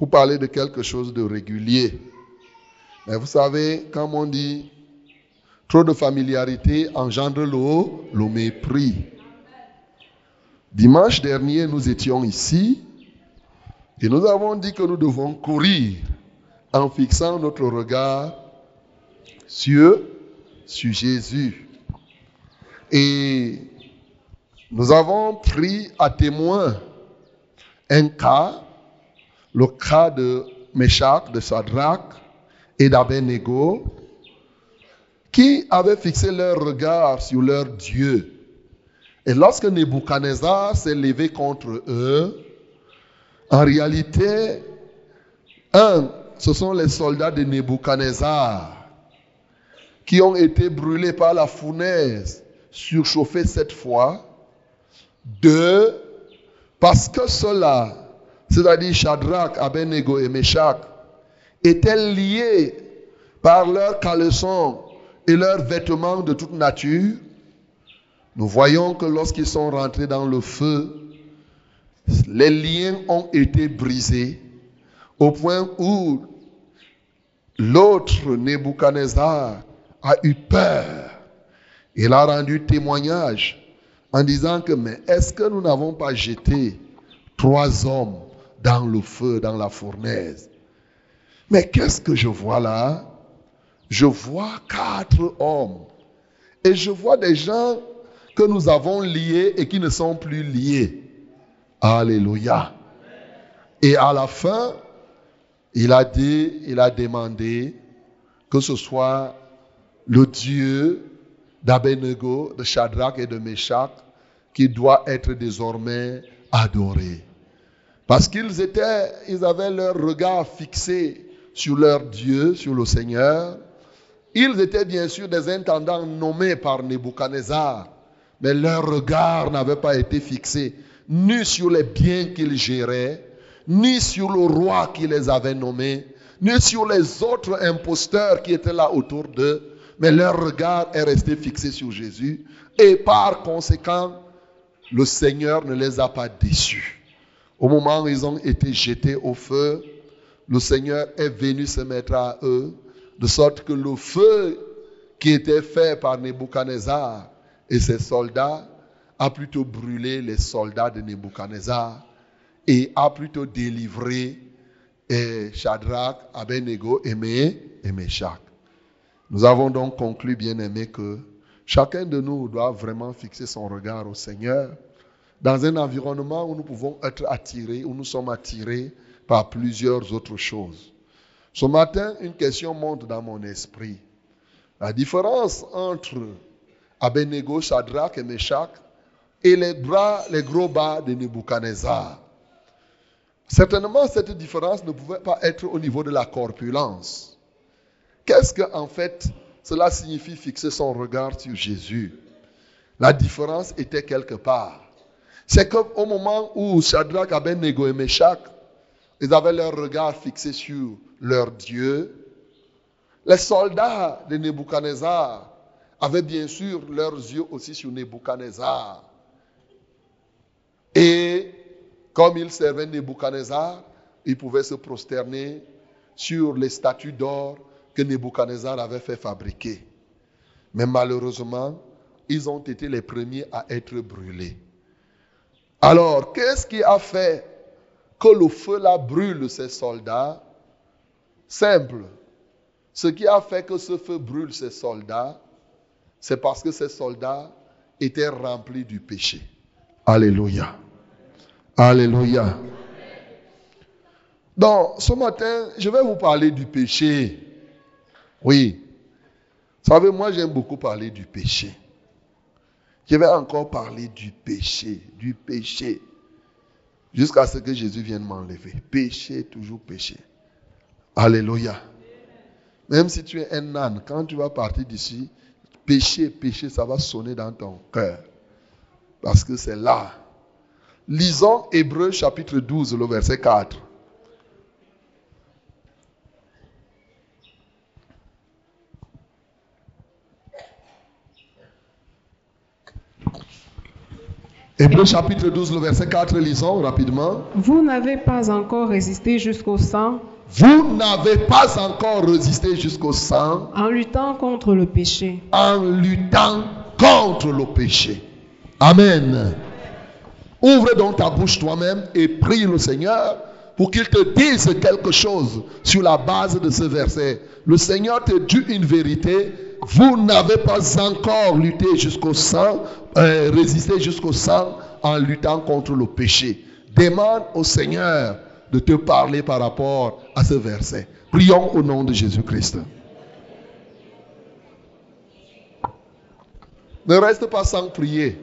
pour parler de quelque chose de régulier. Mais vous savez, comme on dit, trop de familiarité engendre le, le mépris. Dimanche dernier, nous étions ici et nous avons dit que nous devons courir en fixant notre regard sur, sur Jésus. Et nous avons pris à témoin un cas, le cas de Meshach, de Shadrach et d'Abednego, qui avaient fixé leur regard sur leur Dieu. Et lorsque Nebuchadnezzar s'est levé contre eux, en réalité, un, ce sont les soldats de Nebuchadnezzar qui ont été brûlés par la fournaise, surchauffés cette fois. Deux, parce que ceux-là, c'est-à-dire Shadrach, Abednego et Meshach, étaient liés par leurs caleçons et leurs vêtements de toute nature, nous voyons que lorsqu'ils sont rentrés dans le feu, les liens ont été brisés au point où l'autre Nebuchadnezzar a eu peur. Il a rendu témoignage en disant que, mais est-ce que nous n'avons pas jeté trois hommes dans le feu, dans la fournaise Mais qu'est-ce que je vois là? Je vois quatre hommes. Et je vois des gens que nous avons liés et qui ne sont plus liés. Alléluia. Et à la fin, il a dit, il a demandé que ce soit le Dieu d'Abenego, de Shadrach et de Meshach qui doit être désormais adoré. Parce qu'ils étaient, ils avaient leur regard fixé sur leur Dieu, sur le Seigneur. Ils étaient bien sûr des intendants nommés par Nebuchadnezzar, mais leur regard n'avait pas été fixé ni sur les biens qu'ils géraient, ni sur le roi qui les avait nommés, ni sur les autres imposteurs qui étaient là autour d'eux, mais leur regard est resté fixé sur Jésus et par conséquent, le Seigneur ne les a pas déçus. Au moment où ils ont été jetés au feu, le Seigneur est venu se mettre à eux, de sorte que le feu qui était fait par Nebuchadnezzar et ses soldats a plutôt brûlé les soldats de Nebuchadnezzar et a plutôt délivré eh, Shadrach, Abednego et, et Meshach. Nous avons donc conclu, bien aimé, que chacun de nous doit vraiment fixer son regard au Seigneur dans un environnement où nous pouvons être attirés, où nous sommes attirés par plusieurs autres choses. Ce matin, une question monte dans mon esprit. La différence entre Abednego, Shadrach et Meshach et les bras, les gros bas de Nebuchadnezzar. Certainement, cette différence ne pouvait pas être au niveau de la corpulence. Qu'est-ce que, en fait, cela signifie fixer son regard sur Jésus? La différence était quelque part. C'est qu'au moment où Shadrach, Abednego et Meshach, ils avaient leur regard fixé sur leur Dieu, les soldats de Nebuchadnezzar avaient bien sûr leurs yeux aussi sur Nebuchadnezzar. Et comme ils servaient Nebuchadnezzar, ils pouvaient se prosterner sur les statues d'or que Nebuchadnezzar avait fait fabriquer. Mais malheureusement, ils ont été les premiers à être brûlés. Alors, qu'est-ce qui a fait que le feu là brûle ces soldats? Simple. Ce qui a fait que ce feu brûle ces soldats, c'est parce que ces soldats étaient remplis du péché. Alléluia. Alléluia. Donc, ce matin, je vais vous parler du péché. Oui. Vous savez, moi, j'aime beaucoup parler du péché. Je vais encore parler du péché, du péché, jusqu'à ce que Jésus vienne m'enlever. Péché, toujours péché. Alléluia. Même si tu es un âne, quand tu vas partir d'ici, péché, péché, ça va sonner dans ton cœur. Parce que c'est là. Lisons Hébreu chapitre 12, le verset 4. Hébreu chapitre 12, le verset 4, lisons rapidement. Vous n'avez pas encore résisté jusqu'au sang Vous n'avez pas encore résisté jusqu'au sang en luttant contre le péché. en luttant contre le péché. Amen. Ouvre donc ta bouche toi-même et prie le Seigneur pour qu'il te dise quelque chose sur la base de ce verset. Le Seigneur te dit une vérité. Vous n'avez pas encore lutté jusqu'au sang, euh, résisté jusqu'au sang en luttant contre le péché. Demande au Seigneur de te parler par rapport à ce verset. Prions au nom de Jésus-Christ. Ne reste pas sans prier.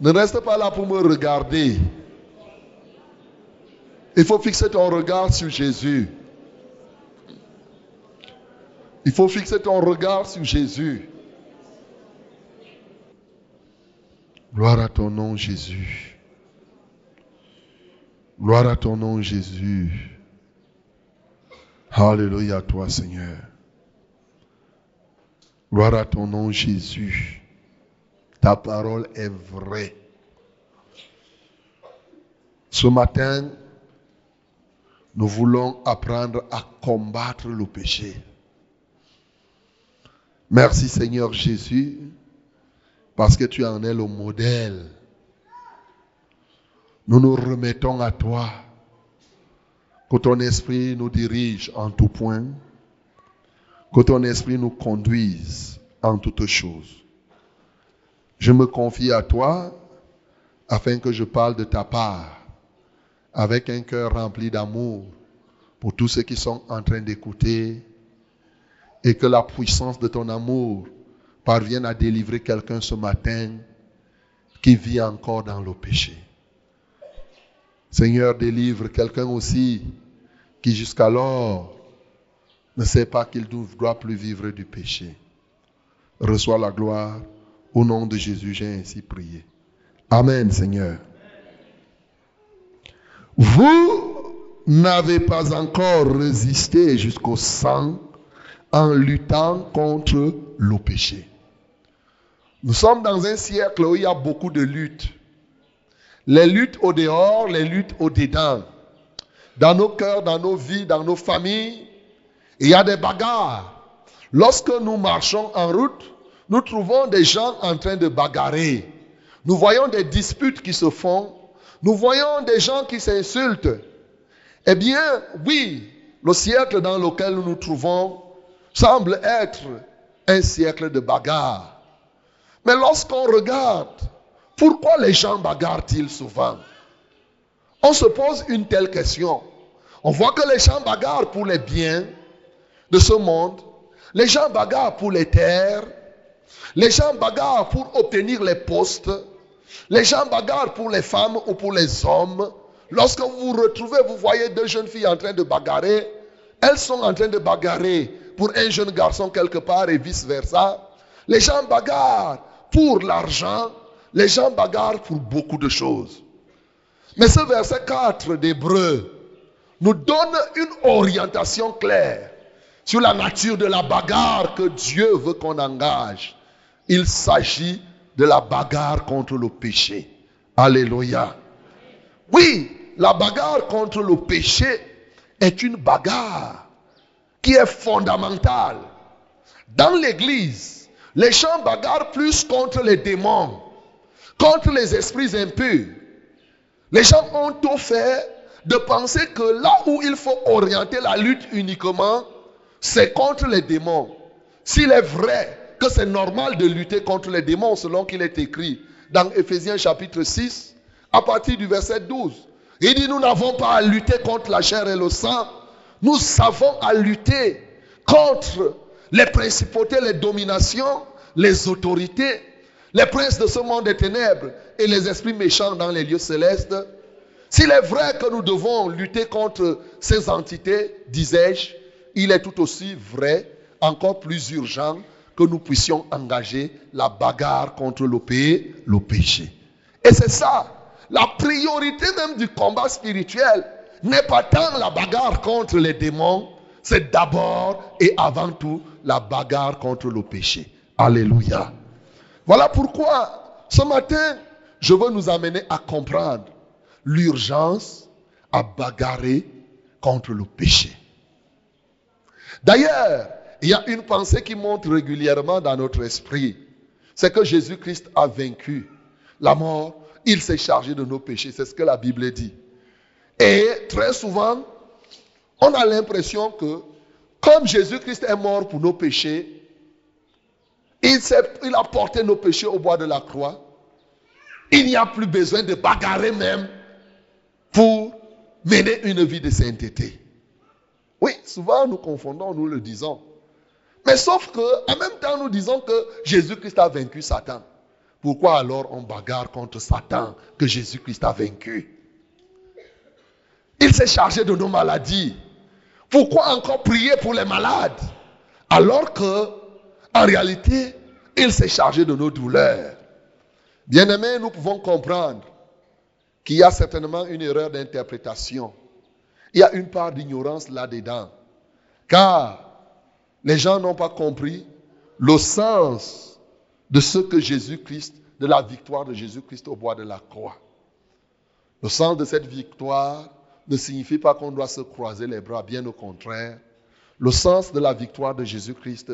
Ne reste pas là pour me regarder. Il faut fixer ton regard sur Jésus. Il faut fixer ton regard sur Jésus. Gloire à ton nom, Jésus. Gloire à ton nom, Jésus. Alléluia à toi, Seigneur. Gloire à ton nom, Jésus. Ta parole est vraie. Ce matin, nous voulons apprendre à combattre le péché. Merci Seigneur Jésus, parce que tu en es le modèle. Nous nous remettons à toi, que ton esprit nous dirige en tout point, que ton esprit nous conduise en toutes choses. Je me confie à toi afin que je parle de ta part avec un cœur rempli d'amour pour tous ceux qui sont en train d'écouter et que la puissance de ton amour parvienne à délivrer quelqu'un ce matin qui vit encore dans le péché. Seigneur, délivre quelqu'un aussi qui jusqu'alors ne sait pas qu'il ne doit plus vivre du péché. Reçois la gloire. Au nom de Jésus, j'ai ainsi prié. Amen, Seigneur. Vous n'avez pas encore résisté jusqu'au sang en luttant contre le péché. Nous sommes dans un siècle où il y a beaucoup de luttes. Les luttes au dehors, les luttes au dedans. Dans nos cœurs, dans nos vies, dans nos familles, il y a des bagarres. Lorsque nous marchons en route, nous trouvons des gens en train de bagarrer. Nous voyons des disputes qui se font. Nous voyons des gens qui s'insultent. Eh bien, oui, le siècle dans lequel nous nous trouvons semble être un siècle de bagarre. Mais lorsqu'on regarde, pourquoi les gens bagarrent-ils souvent? On se pose une telle question. On voit que les gens bagarrent pour les biens de ce monde. Les gens bagarrent pour les terres. Les gens bagarrent pour obtenir les postes. Les gens bagarrent pour les femmes ou pour les hommes. Lorsque vous vous retrouvez, vous voyez deux jeunes filles en train de bagarrer. Elles sont en train de bagarrer pour un jeune garçon quelque part et vice-versa. Les gens bagarrent pour l'argent. Les gens bagarrent pour beaucoup de choses. Mais ce verset 4 d'Hébreu nous donne une orientation claire sur la nature de la bagarre que Dieu veut qu'on engage. Il s'agit de la bagarre contre le péché. Alléluia. Oui, la bagarre contre le péché est une bagarre qui est fondamentale. Dans l'église, les gens bagarrent plus contre les démons, contre les esprits impurs. Les gens ont tout fait de penser que là où il faut orienter la lutte uniquement, c'est contre les démons. S'il est vrai que c'est normal de lutter contre les démons selon qu'il est écrit dans Ephésiens chapitre 6, à partir du verset 12, il dit nous n'avons pas à lutter contre la chair et le sang, nous savons à lutter contre les principautés, les dominations, les autorités, les princes de ce monde des ténèbres et les esprits méchants dans les lieux célestes. S'il est vrai que nous devons lutter contre ces entités, disais-je, il est tout aussi vrai, encore plus urgent, que nous puissions engager la bagarre contre le, le péché. Et c'est ça, la priorité même du combat spirituel n'est pas tant la bagarre contre les démons, c'est d'abord et avant tout la bagarre contre le péché. Alléluia. Voilà pourquoi ce matin, je veux nous amener à comprendre l'urgence à bagarrer contre le péché. D'ailleurs, il y a une pensée qui monte régulièrement dans notre esprit. C'est que Jésus-Christ a vaincu la mort. Il s'est chargé de nos péchés. C'est ce que la Bible dit. Et très souvent, on a l'impression que comme Jésus-Christ est mort pour nos péchés, il, a porté nos péchés au bois de la croix. Il n'y a plus besoin de bagarrer même pour mener une vie de sainteté. Oui, souvent nous confondons, nous le disons. Mais sauf que, en même temps, nous disons que Jésus-Christ a vaincu Satan. Pourquoi alors on bagarre contre Satan que Jésus-Christ a vaincu? Il s'est chargé de nos maladies. Pourquoi encore prier pour les malades? Alors que, en réalité, il s'est chargé de nos douleurs Bien-aimés, nous pouvons comprendre qu'il y a certainement une erreur d'interprétation. Il y a une part d'ignorance là-dedans. Car les gens n'ont pas compris le sens de ce que Jésus-Christ, de la victoire de Jésus-Christ au bois de la croix. Le sens de cette victoire ne signifie pas qu'on doit se croiser les bras, bien au contraire. Le sens de la victoire de Jésus-Christ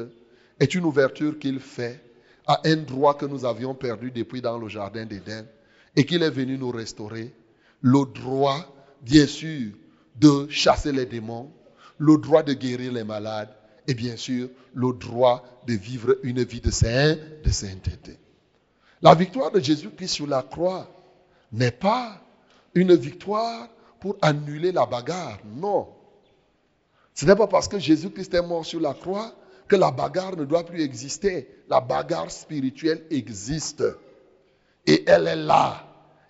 est une ouverture qu'il fait à un droit que nous avions perdu depuis dans le jardin d'Éden et qu'il est venu nous restaurer. Le droit, bien sûr, de chasser les démons, le droit de guérir les malades et bien sûr le droit de vivre une vie de, saint, de sainteté. La victoire de Jésus-Christ sur la croix n'est pas une victoire pour annuler la bagarre, non. Ce n'est pas parce que Jésus-Christ est mort sur la croix que la bagarre ne doit plus exister. La bagarre spirituelle existe. Et elle est là.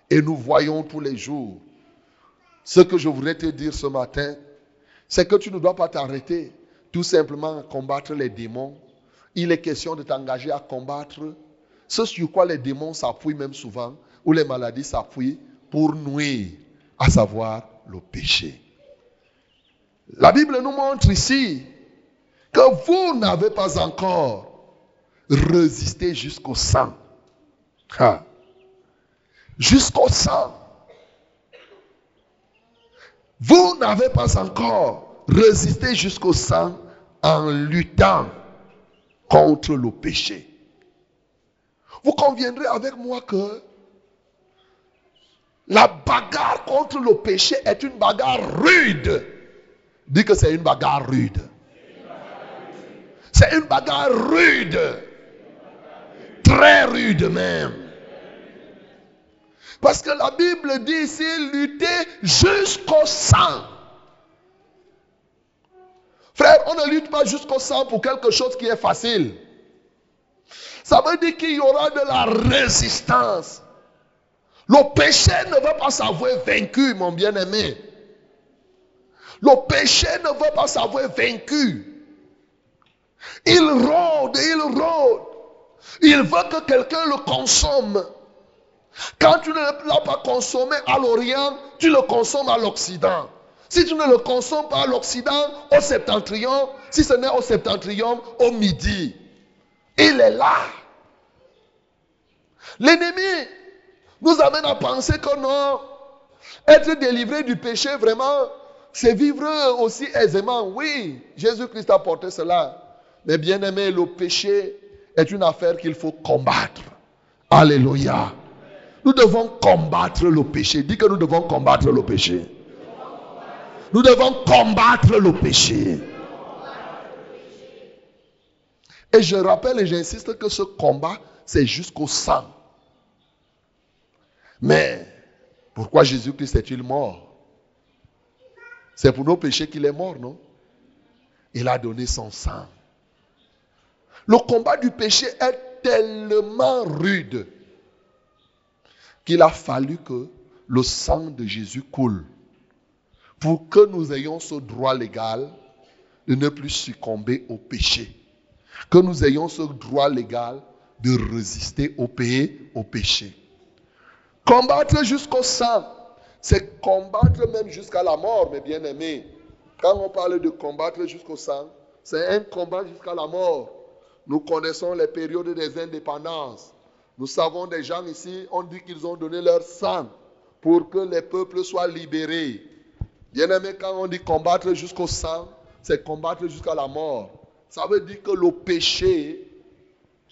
Et nous voyons tous les jours. Ce que je voudrais te dire ce matin, c'est que tu ne dois pas t'arrêter tout simplement à combattre les démons. Il est question de t'engager à combattre ce sur quoi les démons s'appuient même souvent, ou les maladies s'appuient pour nuire, à savoir le péché. La Bible nous montre ici que vous n'avez pas encore résisté jusqu'au sang. Jusqu'au sang. Vous n'avez pas encore résisté jusqu'au sang en luttant contre le péché. Vous conviendrez avec moi que la bagarre contre le péché est une bagarre rude. Dis que c'est une bagarre rude. C'est une bagarre rude. Très rude même. Parce que la Bible dit ici lutter jusqu'au sang. Frère, on ne lutte pas jusqu'au sang pour quelque chose qui est facile. Ça veut dire qu'il y aura de la résistance. Le péché ne veut pas s'avouer vaincu, mon bien-aimé. Le péché ne veut pas s'avouer vaincu. Il rôde, il rôde. Il veut que quelqu'un le consomme. Quand tu ne l'as pas consommé à l'Orient, tu le consommes à l'Occident. Si tu ne le consommes pas à l'Occident, au septentrion, si ce n'est au septentrion, au midi, il est là. L'ennemi nous amène à penser que non, être délivré du péché, vraiment, c'est vivre aussi aisément. Oui, Jésus-Christ a porté cela. Mais bien aimé, le péché est une affaire qu'il faut combattre. Alléluia. Nous devons combattre le péché. Dis que nous devons combattre le péché. Nous devons combattre le péché. Et je rappelle et j'insiste que ce combat, c'est jusqu'au sang. Mais pourquoi Jésus-Christ est-il mort? C'est pour nos péchés qu'il est mort, non? Il a donné son sang. Le combat du péché est tellement rude qu'il a fallu que le sang de Jésus coule pour que nous ayons ce droit légal de ne plus succomber au péché. Que nous ayons ce droit légal de résister au, au péché. Combattre jusqu'au sang, c'est combattre même jusqu'à la mort, mes bien-aimés. Quand on parle de combattre jusqu'au sang, c'est un combat jusqu'à la mort. Nous connaissons les périodes des indépendances. Nous savons des gens ici, on dit qu'ils ont donné leur sang pour que les peuples soient libérés. Bien aimé, quand on dit combattre jusqu'au sang, c'est combattre jusqu'à la mort. Ça veut dire que le péché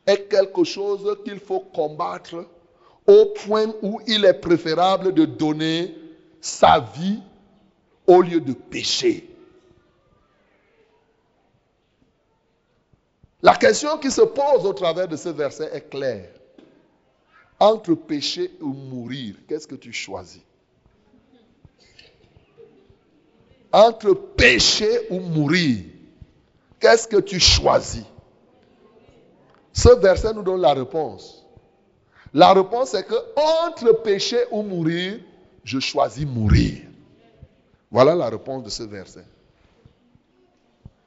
est quelque chose qu'il faut combattre au point où il est préférable de donner sa vie au lieu de pécher. La question qui se pose au travers de ce verset est claire. Entre pécher ou mourir, qu'est-ce que tu choisis? Entre pécher ou mourir, qu'est-ce que tu choisis? Ce verset nous donne la réponse. La réponse est que entre pécher ou mourir, je choisis mourir. Voilà la réponse de ce verset.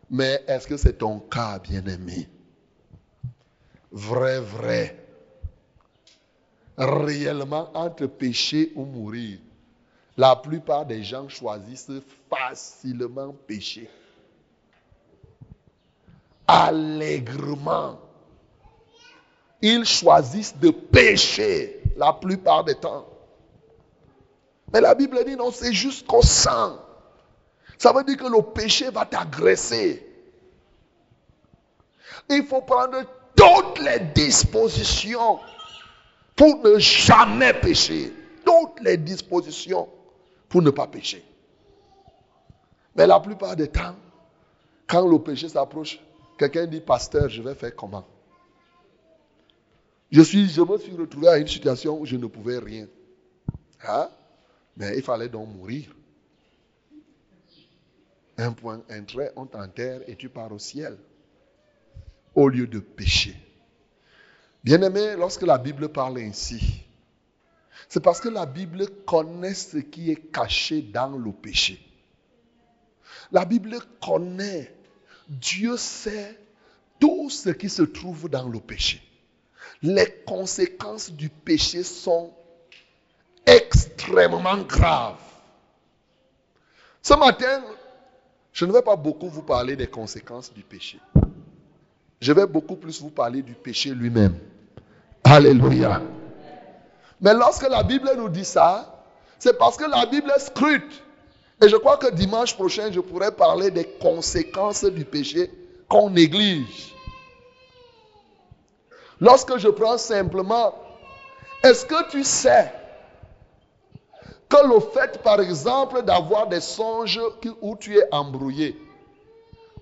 Mais est-ce que c'est ton cas, bien-aimé? Vrai, vrai. Réellement, entre pécher ou mourir, la plupart des gens choisissent facilement pécher. Allègrement. Ils choisissent de pécher la plupart des temps. Mais la Bible dit non, c'est jusqu'au sang. Ça veut dire que le péché va t'agresser. Il faut prendre toutes les dispositions pour ne jamais pécher. Toutes les dispositions pour ne pas pécher. Mais la plupart des temps, quand le péché s'approche, quelqu'un dit, pasteur, je vais faire comment? Je, me suis retrouvé à une situation où je ne pouvais rien. Mais il fallait donc mourir. Un point, un trait, on t'enterre et tu pars au ciel. Au lieu de pécher. Bien-aimé, lorsque la Bible parle ainsi, c'est parce que la Bible connaît ce qui est caché dans le péché. La Bible connaît, Dieu sait tout ce qui se trouve dans le péché. Les conséquences du péché sont extrêmement graves. Ce matin, je ne vais pas beaucoup vous parler des conséquences du péché. Je vais beaucoup plus vous parler du péché lui-même. Alléluia. Mais lorsque la Bible nous dit ça, c'est parce que la Bible scrute. Et je crois que dimanche prochain, je pourrai parler des conséquences du péché qu'on néglige. Lorsque je prends simplement, est-ce que tu sais que le fait, par exemple, d'avoir des songes où tu es embrouillé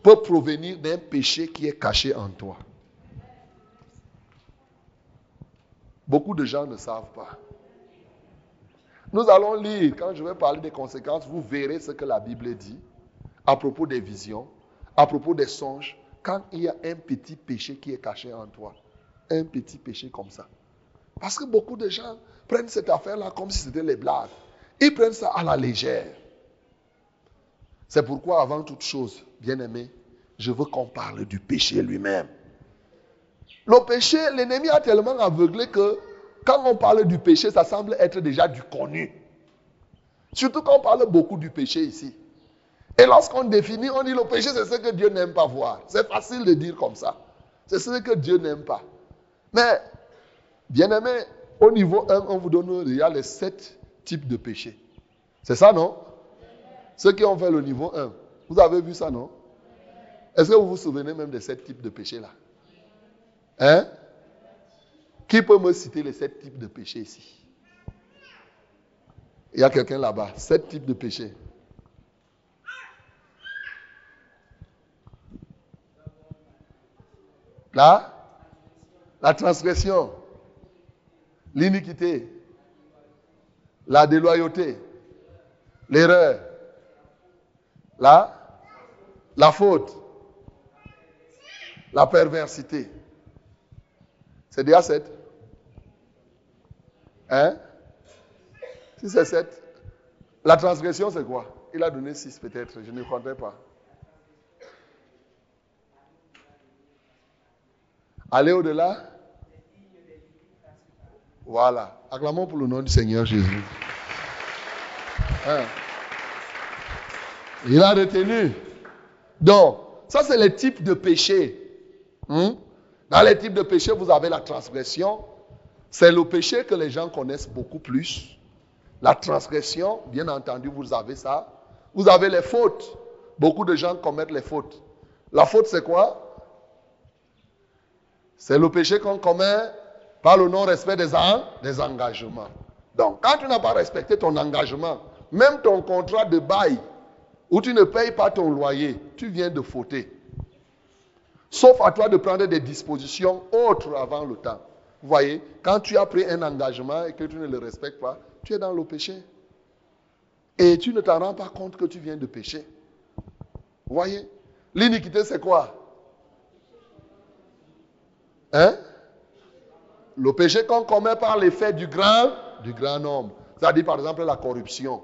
peut provenir d'un péché qui est caché en toi? Beaucoup de gens ne savent pas. Nous allons lire, quand je vais parler des conséquences, vous verrez ce que la Bible dit à propos des visions, à propos des songes, quand il y a un petit péché qui est caché en toi. Un petit péché comme ça. Parce que beaucoup de gens prennent cette affaire-là comme si c'était les blagues. Ils prennent ça à la légère. C'est pourquoi, avant toute chose, bien-aimé, je veux qu'on parle du péché lui-même. Le péché, l'ennemi a tellement aveuglé que quand on parle du péché, ça semble être déjà du connu. Surtout quand on parle beaucoup du péché ici. Et lorsqu'on définit, on dit le péché, c'est ce que Dieu n'aime pas voir. C'est facile de dire comme ça. C'est ce que Dieu n'aime pas. Mais, bien aimé, au niveau 1, on vous donne déjà les sept type de péché. C'est ça, non? Ceux qui ont fait le niveau 1, vous avez vu ça, non? Est-ce que vous vous souvenez même de sept types de péchés-là Hein? Qui peut me citer les sept types de péchés ici? Il y a quelqu'un là-bas. Sept types de péchés. Là? La transgression. L'iniquité la déloyauté, l'erreur, la, la faute, la perversité. C'est déjà sept. Hein? Si c'est sept, la transgression c'est quoi? Il a donné six peut-être, je ne comptais pas. Aller au-delà voilà. Acclamons pour le nom du Seigneur Jésus. Hein? Il a retenu. Donc, ça c'est les types de péchés. Hmm? Dans les types de péchés, vous avez la transgression. C'est le péché que les gens connaissent beaucoup plus. La transgression, bien entendu, vous avez ça. Vous avez les fautes. Beaucoup de gens commettent les fautes. La faute, c'est quoi? C'est le péché qu'on commet par le non-respect des, en- des engagements. Donc, quand tu n'as pas respecté ton engagement, même ton contrat de bail, où tu ne payes pas ton loyer, tu viens de fauter. Sauf à toi de prendre des dispositions autres avant le temps. Vous voyez, quand tu as pris un engagement et que tu ne le respectes pas, tu es dans le péché. Et tu ne t'en rends pas compte que tu viens de pécher. Vous voyez L'iniquité, c'est quoi? Hein? Le péché qu'on commet par l'effet du grand, du grand nombre. C'est-à-dire, par exemple, la corruption.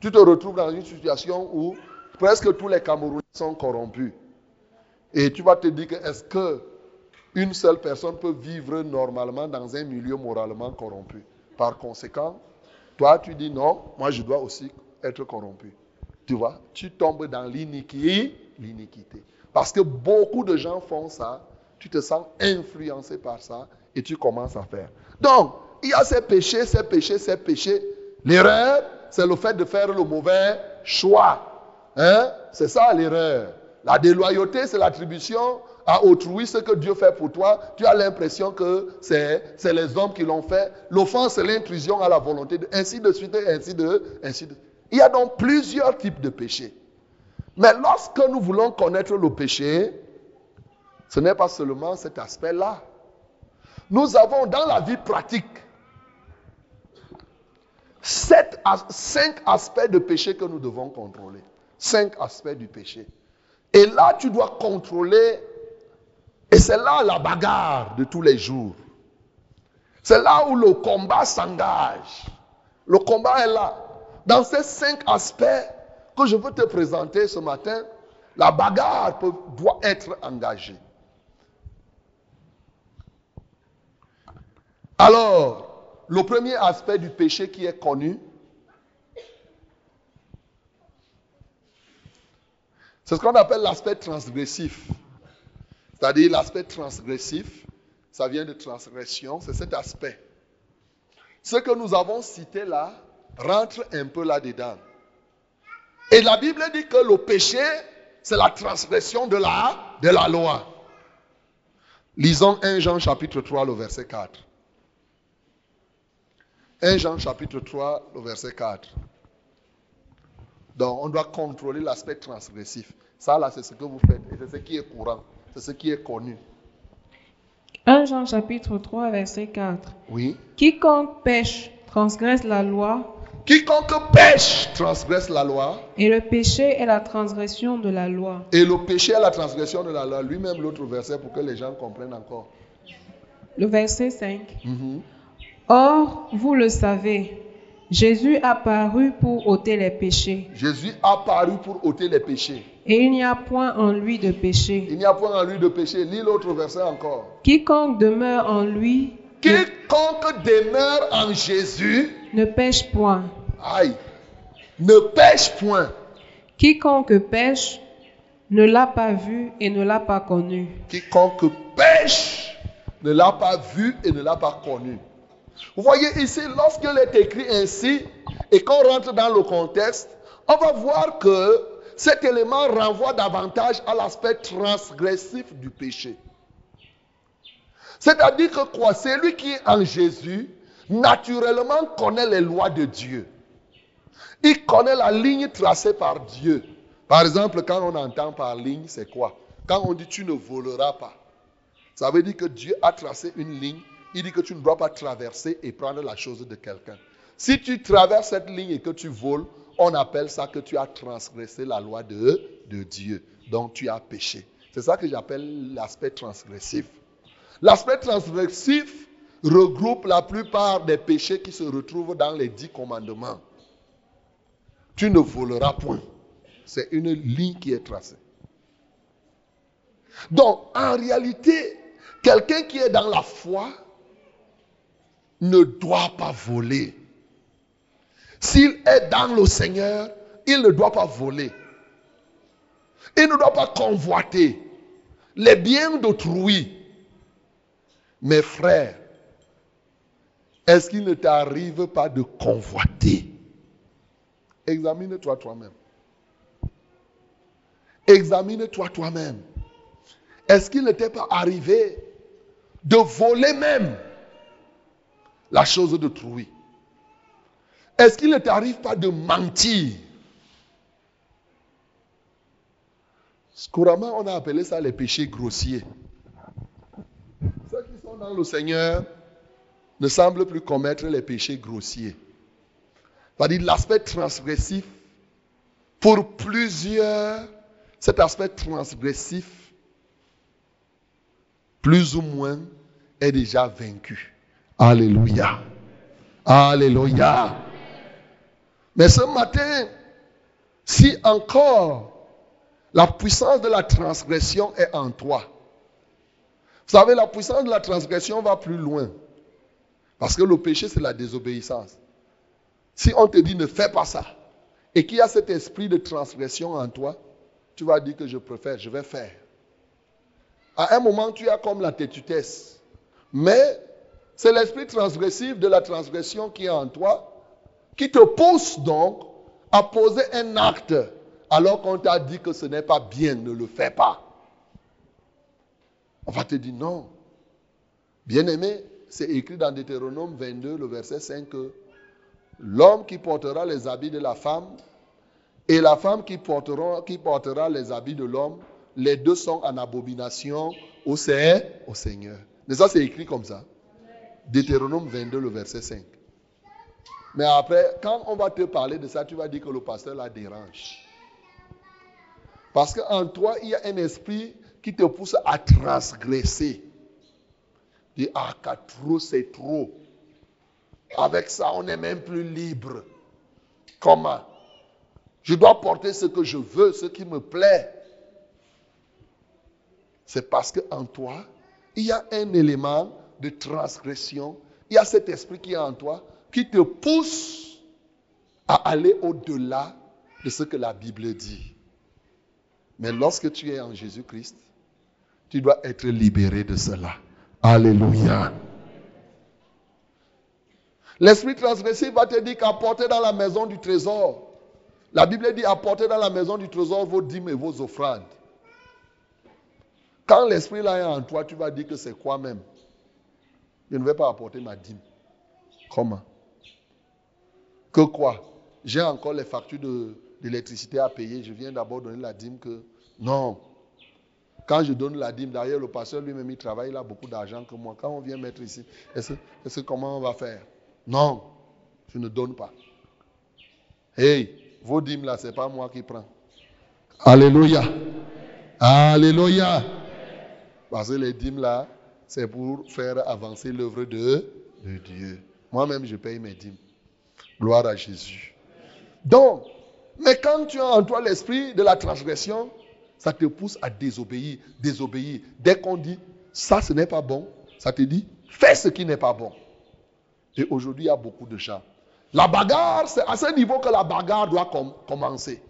Tu te retrouves dans une situation où presque tous les Camerounais sont corrompus. Et tu vas te dire est-ce que une seule personne peut vivre normalement dans un milieu moralement corrompu? Par conséquent, toi tu dis non, moi je dois aussi être corrompu. Tu vois, tu tombes dans l'iniquité. Parce que beaucoup de gens font ça, tu te sens influencé par ça et tu commences à faire. Donc, il y a ces péchés, ces péchés, ces péchés. L'erreur, c'est le fait de faire le mauvais choix. Hein? C'est ça l'erreur. La déloyauté, c'est l'attribution à autrui ce que Dieu fait pour toi. Tu as l'impression que c'est les hommes qui l'ont fait. L'offense, c'est l'intrusion à la volonté. Ainsi de suite, ainsi de, ainsi de. Il y a donc plusieurs types de péchés. Mais lorsque nous voulons connaître le péché, ce n'est pas seulement cet aspect-là. Nous avons dans la vie pratique cinq aspects de péché que nous devons contrôler. Cinq aspects du péché. Et là, tu dois contrôler, et c'est là la bagarre de tous les jours. C'est là où le combat s'engage. Le combat est là. Dans ces cinq aspects que je veux te présenter ce matin, la bagarre doit être engagée. Alors, le premier aspect du péché qui est connu, c'est ce qu'on appelle l'aspect transgressif. C'est-à-dire l'aspect transgressif, ça vient de transgression, c'est cet aspect. Ce que nous avons cité là rentre un peu là-dedans. Et la Bible dit que le péché, c'est la transgression de la, de la loi. Lisons 1 Jean chapitre 3, le verset 4. 1 Jean chapitre 3, le verset 4. Donc, on doit contrôler l'aspect transgressif. Ça, là, c'est ce que vous faites. Et c'est ce qui est courant. C'est ce qui est connu. 1 Jean chapitre 3 verset 4. Oui. Quiconque pêche transgresse la loi Quiconque pêche transgresse la loi. et le péché est la transgression de la loi. Et le péché est la transgression de la loi. Lui-même, l'autre verset, pour que les gens comprennent encore. Le verset 5. Mhm. Or, vous le savez, Jésus a paru pour ôter les péchés Jésus a paru pour ôter les péchés. et il n'y a point en lui de péché. Il n'y a point en lui de péché. Lis l'autre verset encore. Quiconque demeure en lui ne, Quiconque demeure en Jésus, ne pêche point. aïe, ne pêche point. Quiconque pêche ne l'a pas vu et ne l'a pas connu. Quiconque pêche ne l'a pas vu et ne l'a pas connu. Vous voyez ici, lorsqu'il est écrit ainsi et qu'on rentre dans le contexte, on va voir que cet élément renvoie davantage à l'aspect transgressif du péché. C'est-à-dire que quoi? Celui qui est en Jésus, naturellement connaît les lois de Dieu. Il connaît la ligne tracée par Dieu. Par exemple, quand on entend par ligne, c'est quoi? Quand on dit tu ne voleras pas, ça veut dire que Dieu a tracé une ligne. Il dit que tu ne dois pas traverser et prendre la chose de quelqu'un. Si tu traverses cette ligne et que tu voles, on appelle ça que tu as transgressé la loi de, Dieu. Donc tu as péché. C'est ça que j'appelle l'aspect transgressif. L'aspect transgressif regroupe la plupart des péchés qui se retrouvent dans les dix commandements. Tu ne voleras point. C'est une ligne qui est tracée. Donc, en réalité, quelqu'un qui est dans la foi ne doit pas voler. S'il est dans le Seigneur, il ne doit pas voler. Il ne doit pas convoiter les biens d'autrui. Mes frères, Est-ce qu'il ne t'arrive pas de convoiter? Examine-toi toi-même. Examine-toi toi-même. Est-ce qu'il ne t'est pas arrivé de voler même la chose de trouver Est-ce qu'il ne t'arrive pas de mentir? Couramment, on a appelé ça les péchés grossiers. Ceux qui sont dans le Seigneur ne semblent plus commettre les péchés grossiers. C'est-à-dire l'aspect transgressif, pour plusieurs, cet aspect transgressif, plus ou moins, est déjà vaincu. Alléluia. Alléluia. Mais ce matin, si encore la puissance de la transgression est en toi, vous savez, la puissance de la transgression va plus loin. Parce que le péché, c'est la désobéissance. Si on te dit ne fais pas ça, et qu'il y a cet esprit de transgression en toi, tu vas dire que je préfère, je vais faire. À un moment, tu as comme la tétutesse. Mais c'est l'esprit transgressif de la transgression qui est en toi qui te pousse donc à poser un acte alors qu'on t'a dit que ce n'est pas bien, ne le fais pas. On va te dire non. Bien-aimé, c'est écrit dans Deutéronome 22, le verset 5, que l'homme qui portera les habits de la femme et la femme qui portera, qui portera les habits de l'homme, les deux sont en abomination au, Seigneur. Mais ça, c'est écrit comme ça. Deutéronome 22, le verset 5. Mais après, quand on va te parler de ça, tu vas dire que le pasteur la dérange. Parce qu'en toi, il y a un esprit qui te pousse à transgresser. Dis, ah, trop, c'est trop. Avec ça, on n'est même plus libre. Comment? Je dois porter ce que je veux, ce qui me plaît. C'est parce qu'en toi, il y a un élément de transgression. Il y a cet esprit qui est en toi qui te pousse à aller au-delà de ce que la Bible dit. Mais lorsque tu es en Jésus-Christ, tu dois être libéré de cela. Alléluia. L'esprit transgressif va te dire qu'apporter dans la maison du trésor. La Bible dit apporter dans la maison du trésor vos dîmes et vos offrandes. Quand l'esprit là est en toi, tu vas dire que c'est quoi même? Je ne vais pas apporter ma dîme. Comment? Que quoi? J'ai encore les factures d'électricité à payer. Je viens d'abord donner la dîme que. Non. Quand je donne la dîme, d'ailleurs, le pasteur lui-même, il travaille, il a beaucoup d'argent que moi. Quand on vient mettre ici, est-ce que comment on va faire? Non, je ne donne pas. Hey, vos dîmes là, ce n'est pas moi qui prends. Alléluia. Alléluia. Parce que les dîmes là, c'est pour faire avancer l'œuvre de, Dieu. Moi-même, je paye mes dîmes. Gloire à Jésus. Donc, mais quand tu as en toi l'esprit de la transgression, ça te pousse à désobéir, désobéir. Dès qu'on dit ça, ce n'est pas bon, ça te dit fais ce qui n'est pas bon. Et aujourd'hui, il y a beaucoup de gens. La bagarre, c'est à ce niveau que la bagarre doit commencer.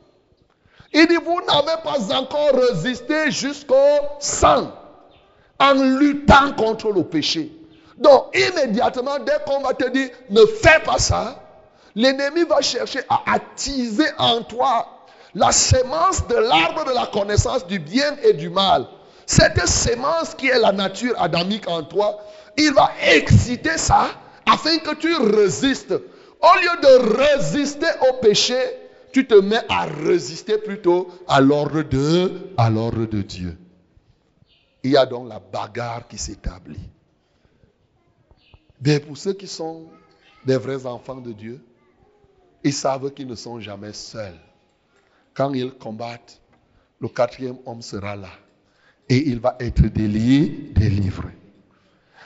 Il dit, vous n'avez pas encore résisté jusqu'au sang en luttant contre le péché. Donc, immédiatement, dès qu'on va te dire, ne fais pas ça, l'ennemi va chercher à attiser en toi la sémence de l'arbre de la connaissance du bien et du mal. Cette sémence qui est la nature adamique en toi, il va exciter ça afin que tu résistes. Au lieu de résister au péché, tu te mets à résister plutôt à l'ordre de, à l'ordre de Dieu. Il y a donc la bagarre qui s'établit. Mais pour ceux qui sont des vrais enfants de Dieu, ils savent qu'ils ne sont jamais seuls. Quand ils combattent, le quatrième homme sera là. Et il va être délié, délivré.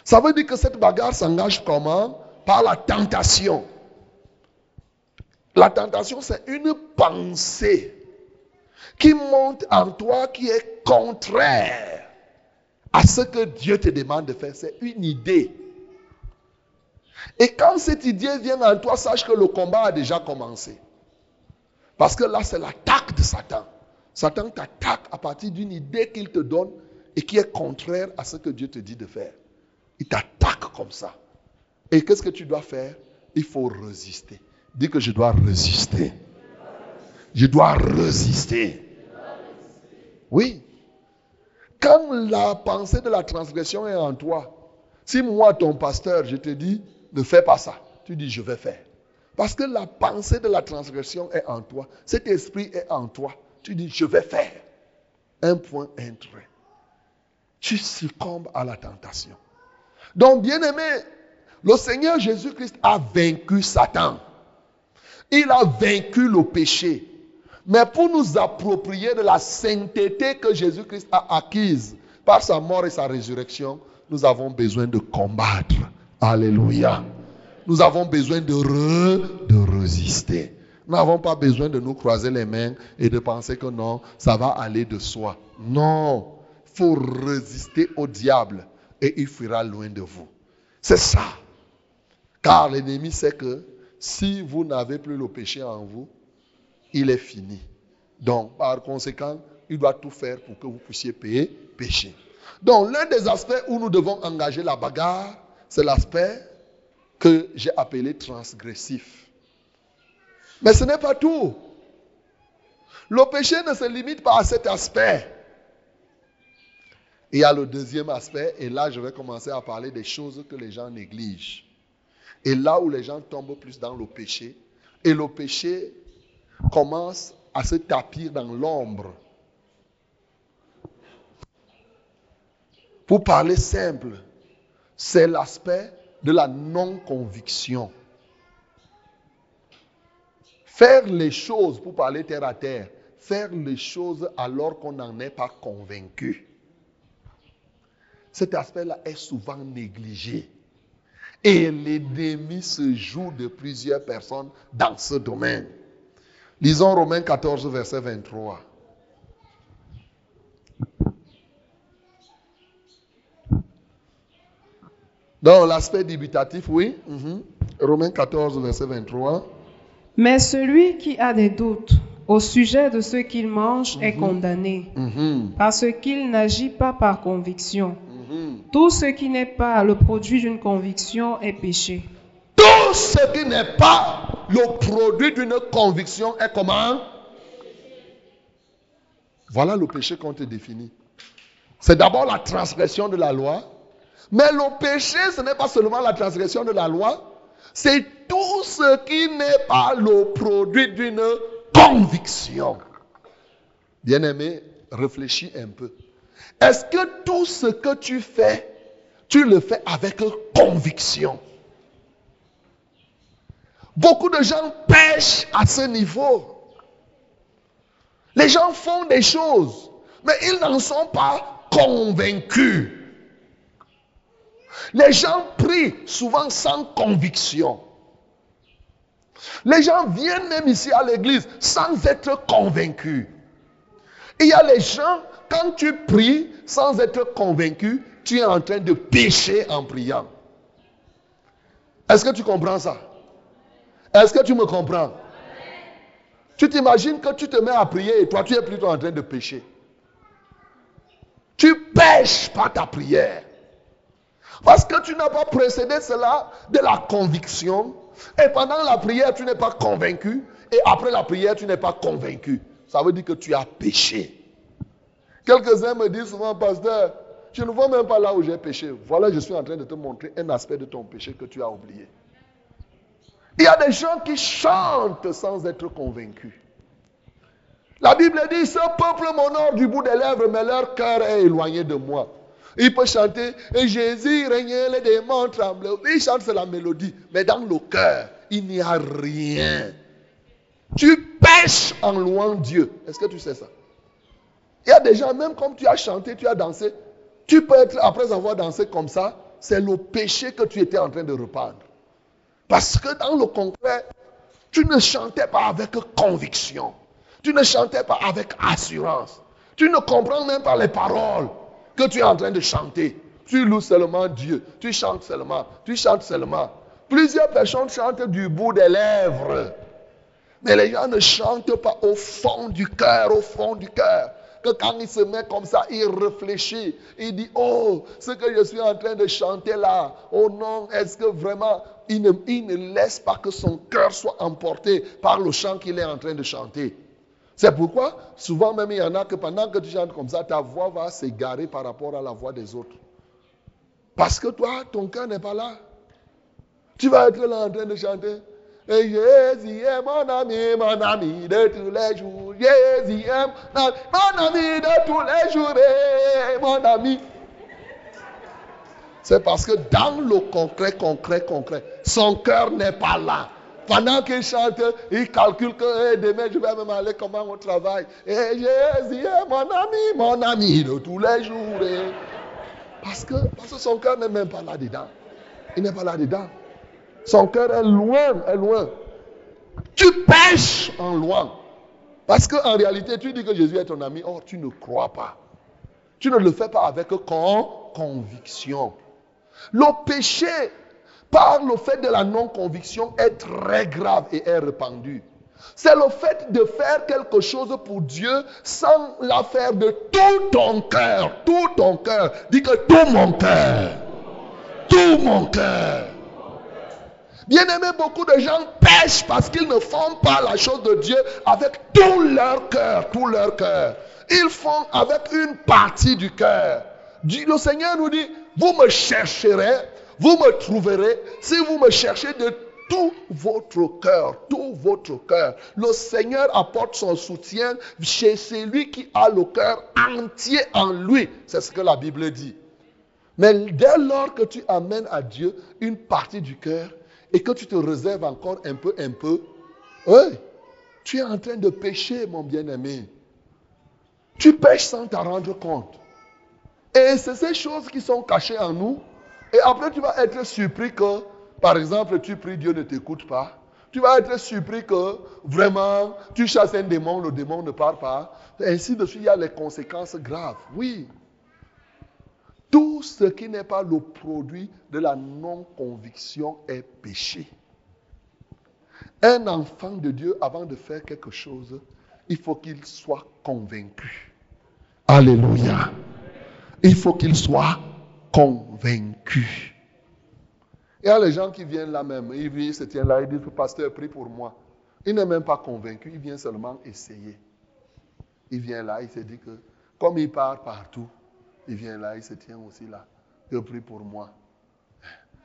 Ça veut dire que cette bagarre s'engage comment? Par la tentation. La tentation, c'est une pensée qui monte en toi, qui est contraire à ce que Dieu te demande de faire. C'est une idée. Et quand cette idée vient en toi, sache que le combat a déjà commencé. Parce que là, c'est l'attaque de Satan. Satan t'attaque à partir d'une idée qu'il te donne et qui est contraire à ce que Dieu te dit de faire. Il t'attaque comme ça. Et qu'est-ce que tu dois faire? Il faut résister. Dis que je dois résister. Je dois résister. Oui. Quand la pensée de la transgression est en toi, si moi, ton pasteur, je te dis, ne fais pas ça, tu dis, je vais faire. Parce que la pensée de la transgression est en toi. Cet esprit est en toi. Tu dis, je vais faire. Un point, un trait. Tu succombes à la tentation. Donc, bien aimé, le Seigneur Jésus-Christ a vaincu Satan. Il a vaincu le péché. Mais pour nous approprier de la sainteté que Jésus-Christ a acquise par sa mort et sa résurrection, nous avons besoin de combattre. Alléluia. Nous avons besoin de, de résister. Nous n'avons pas besoin de nous croiser les mains et de penser que non, ça va aller de soi. Non, il faut résister au diable et il fuira loin de vous. C'est ça. Car l'ennemi sait que si vous n'avez plus le péché en vous, il est fini. Donc, par conséquent, il doit tout faire pour que vous puissiez payer péché. Donc, l'un des aspects où nous devons engager la bagarre, c'est l'aspect que j'ai appelé transgressif. Mais ce n'est pas tout. Le péché ne se limite pas à cet aspect. Il y a le deuxième aspect, et là je vais commencer à parler des choses que les gens négligent. Et là où les gens tombent plus dans le péché, et le péché commence à se tapir dans l'ombre. Pour parler simple, c'est l'aspect de la non-conviction. Faire les choses, pour parler terre à terre, faire les choses alors qu'on n'en est pas convaincu. Cet aspect-là est souvent négligé. Et l'ennemi se joue de plusieurs personnes dans ce domaine. Lisons Romains 14, verset 23. Donc l'aspect débutatif, oui. Mhm. Romains 14, verset 23. Mais celui qui a des doutes au sujet de ce qu'il mange est Mhm. condamné, Mhm. parce qu'il n'agit pas par conviction. Tout ce qui n'est pas le produit d'une conviction est péché. Tout ce qui n'est pas le produit d'une conviction est comment? Voilà le péché qu'on te définit. C'est d'abord la transgression de la loi. Mais le péché, ce n'est pas seulement la transgression de la loi, c'est tout ce qui n'est pas le produit d'une conviction. Bien-aimé, réfléchis un peu. Est-ce que tout ce que tu fais, tu le fais avec conviction? Beaucoup de gens pêchent à ce niveau. Les gens font des choses, mais ils n'en sont pas convaincus. Les gens prient souvent sans conviction. Les gens viennent même ici à l'église sans être convaincus. Il y a les gens, quand tu pries sans être convaincu, tu es en train de pécher en priant. Est-ce que tu comprends ça? Est-ce que tu me comprends? Tu t'imagines que tu te mets à prier et toi tu es plutôt en train de pécher. Tu pêches par ta prière. Parce que tu n'as pas précédé cela de la conviction. Et pendant la prière, tu n'es pas convaincu. Et après la prière, tu n'es pas convaincu. Ça veut dire que tu as péché. Quelques-uns me disent souvent, pasteur, je ne vois même pas là où j'ai péché. Voilà, je suis en train de te montrer un aspect de ton péché que tu as oublié. Il y a des gens qui chantent sans être convaincus. La Bible dit, ce peuple m'honore du bout des lèvres, mais leur cœur est éloigné de moi. Il peut chanter, et Jésus régnait, les démons tremblaient. Il chante, la mélodie. Mais dans le cœur, il n'y a rien. Tu pêches en louant Dieu. Est-ce que tu sais ça? Il y a des gens, même comme tu as chanté, tu as dansé, tu peux être, après avoir dansé comme ça, c'est le péché que tu étais en train de reprendre. Parce que dans le concret, tu ne chantais pas avec conviction. Tu ne chantais pas avec assurance. Tu ne comprends même pas les paroles que tu es en train de chanter. Tu loues seulement Dieu. Tu chantes seulement. Tu chantes seulement. Plusieurs personnes chantent du bout des lèvres. Mais les gens ne chantent pas au fond du cœur, au fond du cœur. que quand il se met comme ça, il réfléchit. Il dit, oh, ce que je suis en train de chanter là, oh non, est-ce que vraiment il ne, laisse pas que son cœur soit emporté par le chant qu'il est en train de chanter c'est pourquoi, souvent même, il y en a que pendant que tu chantes comme ça, ta voix va s'égarer par rapport à la voix des autres. Parce que toi, ton cœur n'est pas là. Tu vas être là en train de chanter. Et Jésus est mon ami, mon ami de tous les jours. Jésus est mon ami de tous les jours, et mon ami. C'est parce que dans le concret, concret, concret, son cœur n'est pas là. Pendant qu'il chante, il calcule que demain je vais même aller comment au travail. Et Jésus est mon ami, mon ami de tous les jours. Parce, que, parce que son cœur n'est même pas là-dedans. Il n'est pas là-dedans. Son cœur est loin, est loin. Tu pêches en loin. Parce qu'en réalité, tu dis que Jésus est ton ami. Or, tu ne crois pas. Tu ne le fais pas avec conviction. Le péché par le fait de la non-conviction est très grave et est répandu. C'est le fait de faire quelque chose pour Dieu sans la faire de tout ton cœur. Tout ton cœur. Dis que tout mon cœur. Tout mon cœur. Bien aimé, beaucoup de gens pêchent parce qu'ils ne font pas la chose de Dieu avec tout leur cœur. Tout leur cœur. Ils font avec une partie du cœur. Le Seigneur nous dit, vous me chercherez vous me trouverez si vous me cherchez de tout votre cœur, tout votre cœur. Le Seigneur apporte son soutien chez celui qui a le cœur entier en lui. C'est ce que la Bible dit. Mais dès lors que tu amènes à Dieu une partie du cœur et que tu te réserves encore un peu, un peu, oui, tu es en train de pécher, mon bien-aimé. Tu pêches sans t'en rendre compte. Et c'est ces choses qui sont cachées en nous et après, tu vas être surpris que, par exemple, tu pries, Dieu ne t'écoute pas. Tu vas être surpris que, vraiment, tu chasses un démon, le démon ne part pas. ainsi de suite, il y a les conséquences graves. Oui. Tout ce qui n'est pas le produit de la non-conviction est péché. Un enfant de Dieu, avant de faire quelque chose, il faut qu'il soit convaincu. Alléluia. Il faut qu'il soit convaincu. Il y a les gens qui viennent là même, ils viennent, se tiennent là, ils disent, pasteur, prie pour moi. Il n'est même pas convaincu, il vient seulement essayer. Il vient là, il se dit que, comme il part partout, il vient là, il se tient aussi là. Je prie pour moi.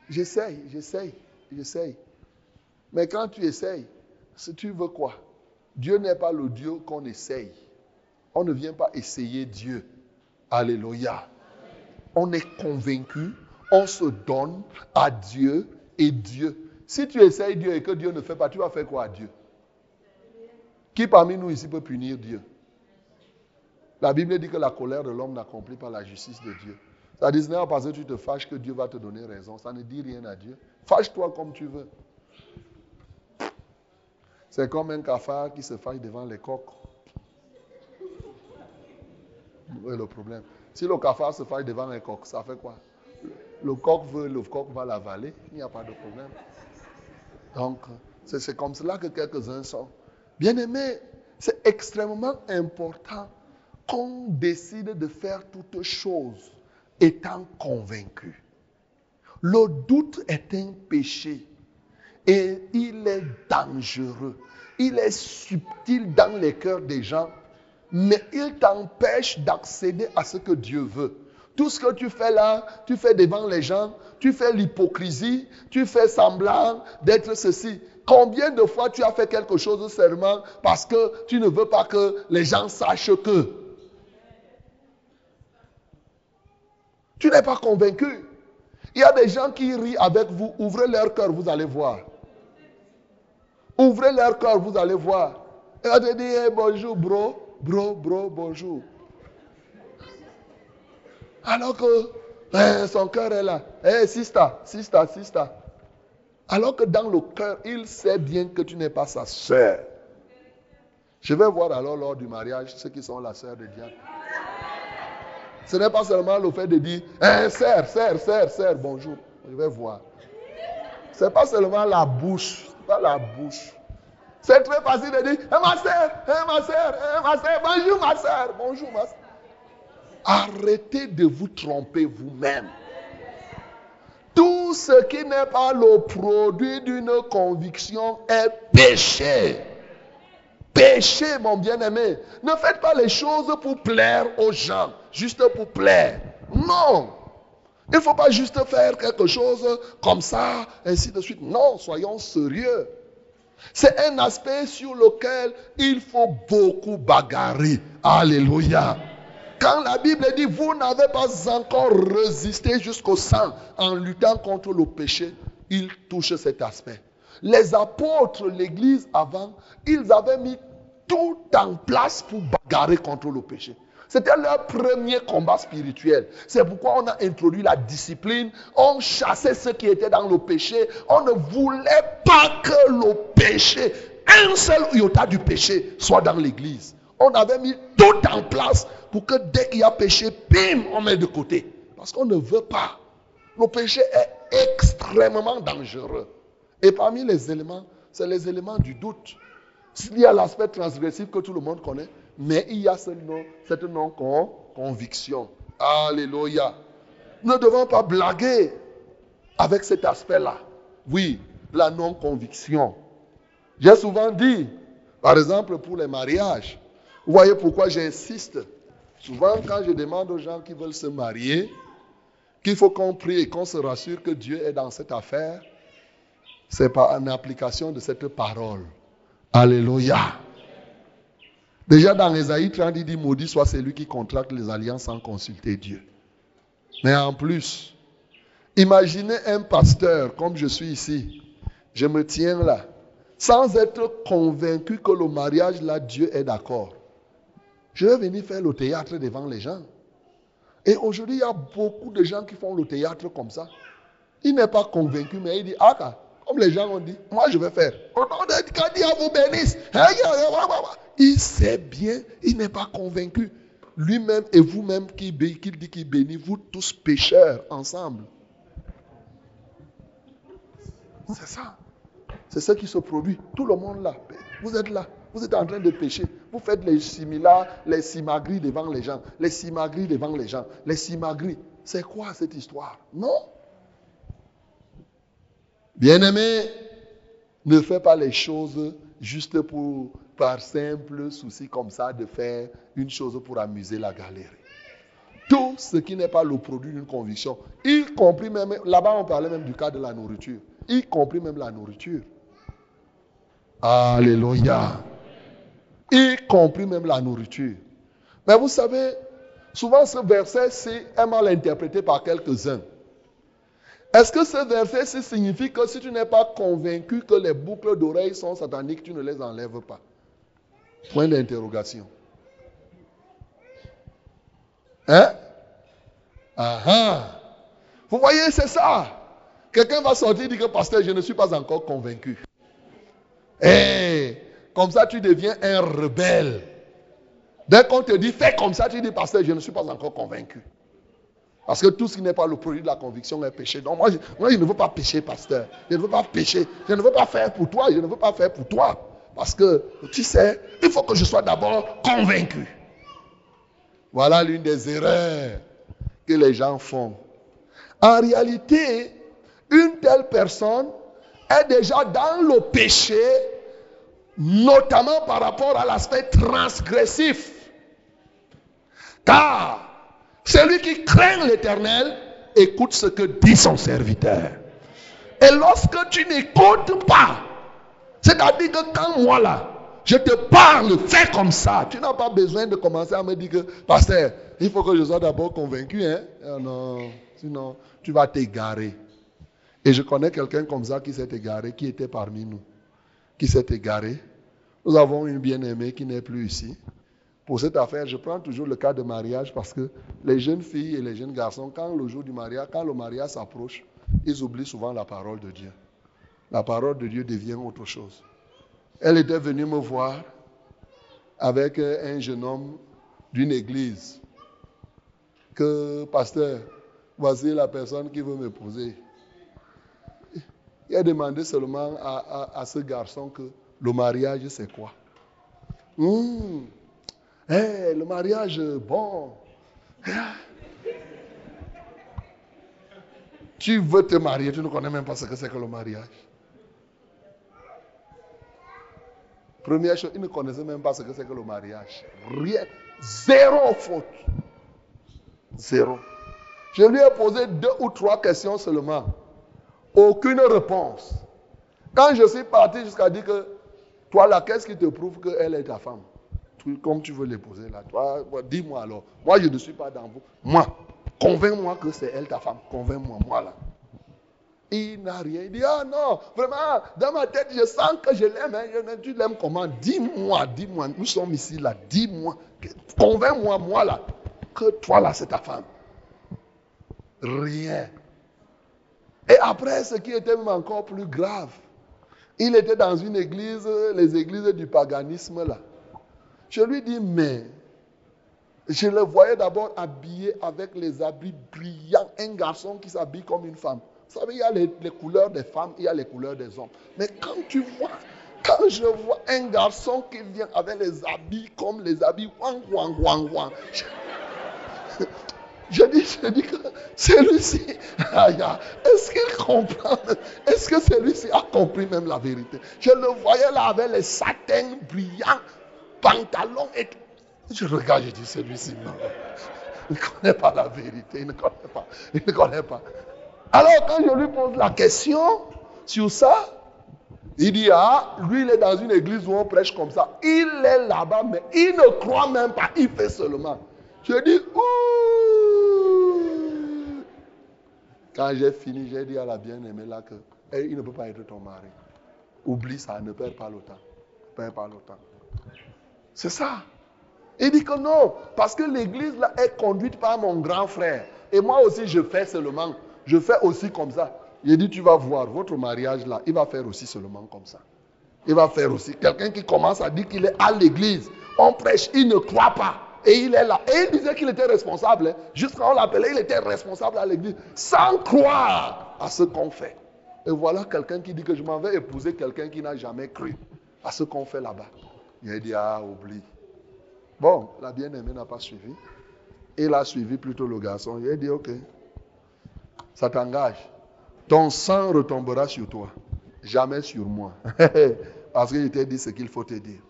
J'essaye, j'essaye, j'essaye. Mais quand tu essayes, si tu veux quoi? Dieu n'est pas le Dieu qu'on essaye. On ne vient pas essayer Dieu. Alléluia on est convaincu, on se donne à Dieu et Dieu. Si tu essayes Dieu et que Dieu ne fait pas, tu vas faire quoi à Dieu? Qui parmi nous ici peut punir Dieu? La Bible dit que la colère de l'homme n'accomplit pas la justice de Dieu. Ça dit, pas parce que tu te fâches que Dieu va te donner raison. Ça ne dit rien à Dieu. Fâche-toi comme tu veux. C'est comme un cafard qui se fâche devant les coqs. Est le problème? Si le cafard se fâche devant un coq, ça fait quoi? Le coq veut, le coq va l'avaler, il n'y a pas de problème. Donc, c'est comme cela que quelques-uns sont. Bien aimés, c'est extrêmement important qu'on décide de faire toutes choses étant convaincu. Le doute est un péché et il est dangereux. Il est subtil dans les cœurs des gens mais il t'empêche d'accéder à ce que Dieu veut. Tout ce que tu fais là, tu fais devant les gens, tu fais l'hypocrisie, tu fais semblant d'être ceci. Combien de fois tu as fait quelque chose seulement parce que tu ne veux pas que les gens sachent que? Tu n'es pas convaincu. Il y a des gens qui rient avec vous. Ouvrez leur cœur, vous allez voir. Ouvrez leur cœur, vous allez voir. Et on te dit bonjour, bro. Bro, bro, bonjour. Alors que eh, son cœur est là. Eh, sista, sista, sista. Alors que dans le cœur, il sait bien que tu n'es pas sa soeur. Je vais voir alors lors du mariage ceux qui sont la sœur de Dieu. Ce n'est pas seulement le fait de dire, eh, sœur, sœur, sœur, sœur, bonjour. Je vais voir. Ce n'est pas seulement la bouche, pas la bouche. C'est très facile de dire, eh, ma soeur, eh, ma soeur, eh, ma soeur, bonjour ma soeur, bonjour ma soeur. Arrêtez de vous tromper vous-même. Tout ce qui n'est pas le produit d'une conviction est péché. Péché, mon bien-aimé. Ne faites pas les choses pour plaire aux gens, juste pour plaire. Non. Il ne faut pas juste faire quelque chose comme ça, ainsi de suite. Non, soyons sérieux. C'est un aspect sur lequel il faut beaucoup bagarrer. Alléluia. Quand la Bible dit, vous n'avez pas encore résisté jusqu'au sang en luttant contre le péché, il touche cet aspect. Les apôtres, l'église avant, ils avaient mis tout en place pour bagarrer contre le péché. C'était leur premier combat spirituel. C'est pourquoi on a introduit la discipline. On chassait ceux qui étaient dans le péché. On ne voulait pas que le péché, un seul iota du péché, soit dans l'église. On avait mis tout en place pour que dès qu'il y a péché, bim, on met de côté. Parce qu'on ne veut pas. Le péché est extrêmement dangereux. Et parmi les éléments, c'est les éléments du doute. Il y a l'aspect transgressif que tout le monde connaît, mais il y a ce nom, cette non-conviction. Alléluia. Nous ne devons pas blaguer avec cet aspect-là. Oui, la non-conviction. J'ai souvent dit, par exemple, pour les mariages, vous voyez pourquoi j'insiste. Souvent, quand je demande aux gens qui veulent se marier, qu'il faut qu'on prie et qu'on se rassure que Dieu est dans cette affaire, c'est par une application de cette parole. Alléluia. Déjà dans Esaïe 30, il dit Maudit soit celui qui contracte les alliances sans consulter Dieu. Mais en plus, imaginez un pasteur comme je suis ici. Je me tiens là, sans être convaincu que le mariage là, Dieu est d'accord. Je vais venir faire le théâtre devant les gens. Et aujourd'hui, il y a beaucoup de gens qui font le théâtre comme ça. Il n'est pas convaincu, mais il dit, ah, comme les gens ont dit, moi je vais faire. Quand Dieu vous bénisse, il sait bien, il n'est pas convaincu. Lui-même et vous-même qui, dit qu'il bénit, vous tous pécheurs ensemble. C'est ça. C'est ce qui se produit. Tout le monde là. Vous êtes là. Vous êtes en train de pécher. Vous faites les similars, les simagris devant les gens. Les simagris devant les gens. Les simagris. C'est quoi cette histoire? Non Bien-aimé, ne fais pas les choses juste pour, par simple souci comme ça, de faire une chose pour amuser la galerie. Tout ce qui n'est pas le produit d'une conviction, y compris même, là-bas on parlait même du cas de la nourriture, y compris même la nourriture. Alléluia. Y compris même la nourriture. Mais vous savez, souvent ce verset est mal interprété par quelques-uns. Est-ce que ce verset signifie que si tu n'es pas convaincu que les boucles d'oreilles sont sataniques, tu ne les enlèves pas? Point d'interrogation. Hein? Ah ah Vous voyez, c'est ça. Quelqu'un va sortir et dire que pasteur, je ne suis pas encore convaincu. Eh, comme ça, tu deviens un rebelle. Dès qu'on te dit fais comme ça, tu dis pasteur, je ne suis pas encore convaincu. Parce que tout ce qui n'est pas le produit de la conviction est péché. Donc moi je, moi, je ne veux pas pécher, pasteur. Je ne veux pas pécher. Je ne veux pas faire pour toi. Je ne veux pas faire pour toi. Parce que, tu sais, il faut que je sois d'abord convaincu. Voilà l'une des erreurs que les gens font. En réalité, une telle personne est déjà dans le péché, notamment par rapport à l'aspect transgressif. Car celui qui craint l'éternel écoute ce que dit son serviteur. Et lorsque tu n'écoutes pas, c'est-à-dire que quand moi là, je te parle, fais comme ça. Tu n'as pas besoin de commencer à me dire que, pasteur, il faut que je sois d'abord convaincu. Hein? Ah non, sinon, tu vas t'égarer. Et je connais quelqu'un comme ça qui s'est égaré, qui était parmi nous, qui s'est égaré. Nous avons une bien-aimée qui n'est plus ici. Pour cette affaire, je prends toujours le cas de mariage parce que les jeunes filles et les jeunes garçons, quand le jour du mariage, quand le mariage s'approche, ils oublient souvent la parole de Dieu. La parole de Dieu devient autre chose. Elle était venue me voir avec un jeune homme d'une église. Que, pasteur, voici la personne qui veut m'épouser. Il a demandé seulement à, ce garçon que Le mariage, c'est quoi? Eh, Le mariage, bon. Tu veux te marier, tu ne connais même pas ce que c'est que le mariage. Première chose, ils ne connaissaient même pas ce que c'est que le mariage. Rien. Zéro faute. Zéro. Je lui ai posé deux ou trois questions seulement. Aucune réponse. Quand je suis parti jusqu'à dire que toi là, qu'est-ce qui te prouve qu'elle est ta femme? Comme tu veux l'épouser là. Toi, dis-moi alors. Moi, je ne suis pas dans vous. Moi, convainc-moi que c'est elle ta femme. Convainc-moi, moi là. Il n'a rien. Il dit, ah non, vraiment, dans ma tête, je sens que je l'aime. Hein. Tu l'aimes comment? Dis-moi, dis-moi. Nous sommes ici là. Dis-moi. Convainc-moi, moi là, que toi là, c'est ta femme. Rien. Et après, ce qui était même encore plus grave, il était dans une église, les églises du paganisme là. Je lui dis, mais je le voyais d'abord habillé avec les habits brillants, un garçon qui s'habille comme une femme. Vous savez, il y a les, couleurs des femmes, il y a les couleurs des hommes. Mais quand tu vois, quand je vois un garçon qui vient avec les habits comme les habits wang wang wang wang, je dis, je dis que celui-ci, est-ce qu'il comprend? Est-ce que celui-ci a compris même la vérité? Je le voyais là avec les satins brillants, pantalons et tout. Je regarde, je dis, celui-ci, non. Il ne connaît pas la vérité, il ne connaît pas. Il ne connaît pas. Alors quand je lui pose la question sur ça, il dit, ah, lui, il est dans une église où on prêche comme ça. Il est là-bas, mais il ne croit même pas, il fait seulement. Je dis, ouh. Quand j'ai fini, j'ai dit à la bien-aimée là que il ne peut pas être ton mari. Oublie ça, ne perds pas le temps. Ne perds pas le temps. C'est ça. Il dit que non, parce que l'église là est conduite par mon grand frère. Et moi aussi, je fais seulement. Je fais aussi comme ça. Il dit, tu vas voir, votre mariage là, il va faire aussi seulement comme ça. Il va faire aussi. Quelqu'un qui commence à dire qu'il est à l'église, on prêche, il ne croit pas. Et il est là. Et il disait qu'il était responsable. Hein. Jusqu'à on l'appelait, il était responsable à l'église. Sans croire à ce qu'on fait. Et voilà quelqu'un qui dit que je m'en vais épouser quelqu'un qui n'a jamais cru à ce qu'on fait là-bas. Il a dit, ah, oublie. Bon, la bien-aimée n'a pas suivi. Il a suivi plutôt le garçon. Il a dit, ok, ça t'engage. Ton sang retombera sur toi, jamais sur moi. Parce qu'il t'a dit ce qu'il faut te dire.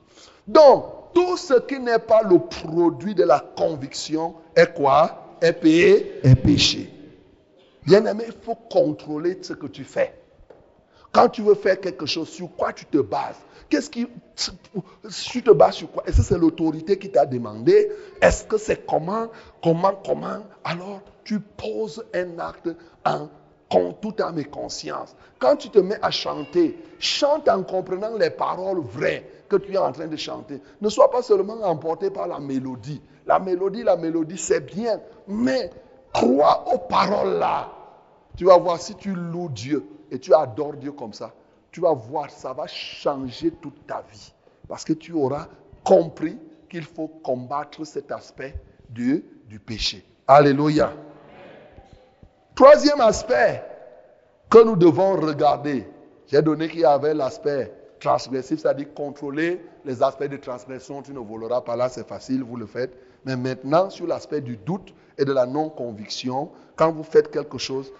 Donc, tout ce qui n'est pas le produit de la conviction est quoi? Est payé? Est péché. Bien aimé, il faut contrôler ce que tu fais. Quand tu veux faire quelque chose, sur quoi tu te bases? Qu'est-ce qui. Tu te bases sur quoi? Est-ce que c'est l'autorité qui t'a demandé? Est-ce que c'est comment Comment Comment? Alors, tu poses un acte en tout à mes conscience. Quand tu te mets à chanter, chante en comprenant les paroles vraies que tu es en train de chanter. Ne sois pas seulement emporté par la mélodie. La mélodie, la mélodie, c'est bien, mais crois aux paroles là. Tu vas voir si tu loues Dieu et tu adores Dieu comme ça, tu vas voir, ça va changer toute ta vie. Parce que tu auras compris qu'il faut combattre cet aspect du, du péché. Alléluia. Troisième aspect que nous devons regarder, j'ai donné qu'il y avait l'aspect transgressif, c'est-à-dire contrôler les aspects de transgression. Tu ne voleras pas là, c'est facile, vous le faites. Mais maintenant, sur l'aspect du doute et de la non-conviction, quand vous faites quelque chose,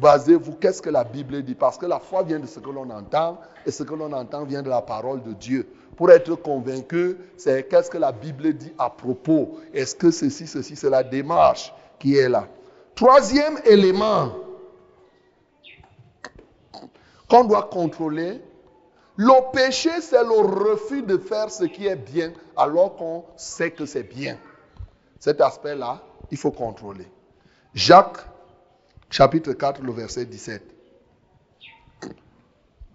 basez-vous, qu'est-ce que la Bible dit? Parce que la foi vient de ce que l'on entend, et ce que l'on entend vient de la parole de Dieu. Pour être convaincu, c'est qu'est-ce que la Bible dit à propos? Est-ce que ceci, ceci, c'est la démarche qui est là? Troisième élément qu'on doit contrôler, le péché, c'est le refus de faire ce qui est bien alors qu'on sait que c'est bien. Cet aspect-là, il faut contrôler. Jacques, chapitre 4, le verset 17.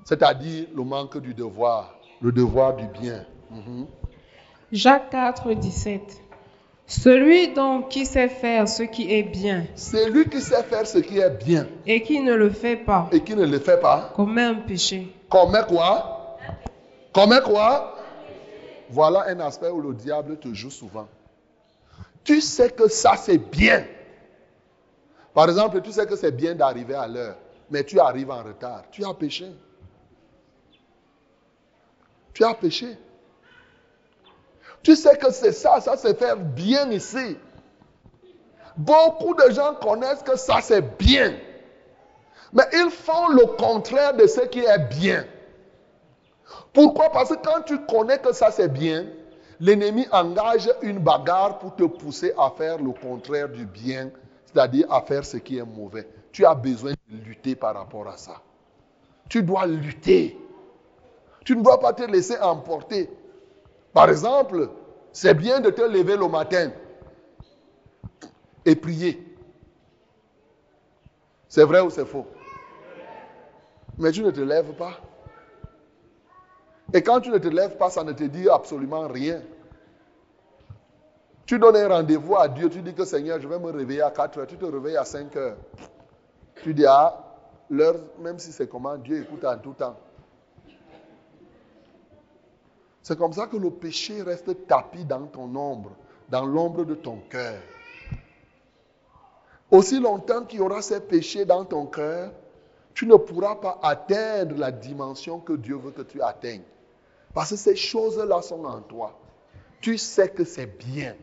C'est-à-dire le manque du devoir, le devoir du bien. Jacques 4, 17. Celui donc qui sait faire ce qui est bien. Celui qui sait faire ce qui est bien. Et qui ne le fait pas. Et qui ne le fait pas. Commet un péché. Commet quoi? Commet quoi? Voilà un aspect où le diable te joue souvent. Tu sais que ça c'est bien. Par exemple, tu sais que c'est bien d'arriver à l'heure, mais tu arrives en retard. Tu as péché. Tu as péché. Tu sais que c'est ça, ça c'est faire bien ici. Beaucoup de gens connaissent que ça c'est bien. Mais ils font le contraire de ce qui est bien. Pourquoi? Parce que quand tu connais que ça c'est bien, l'ennemi engage une bagarre pour te pousser à faire le contraire du bien, c'est-à-dire à faire ce qui est mauvais. Tu as besoin de lutter par rapport à ça. Tu dois lutter. Tu ne dois pas te laisser emporter. Par exemple, c'est bien de te lever le matin et prier. C'est vrai ou c'est faux? Mais tu ne te lèves pas. Et quand tu ne te lèves pas, ça ne te dit absolument rien. Tu donnes un rendez-vous à Dieu, tu dis que Seigneur, je vais me réveiller à 4 heures, tu te réveilles à 5 heures. Tu dis, ah, l'heure, même si c'est comment, Dieu écoute en tout temps. C'est comme ça que le péché reste tapis dans ton ombre, dans l'ombre de ton cœur. Aussi longtemps qu'il y aura ces péchés dans ton cœur, tu ne pourras pas atteindre la dimension que Dieu veut que tu atteignes. Parce que ces choses-là sont en toi. Tu sais que c'est bien.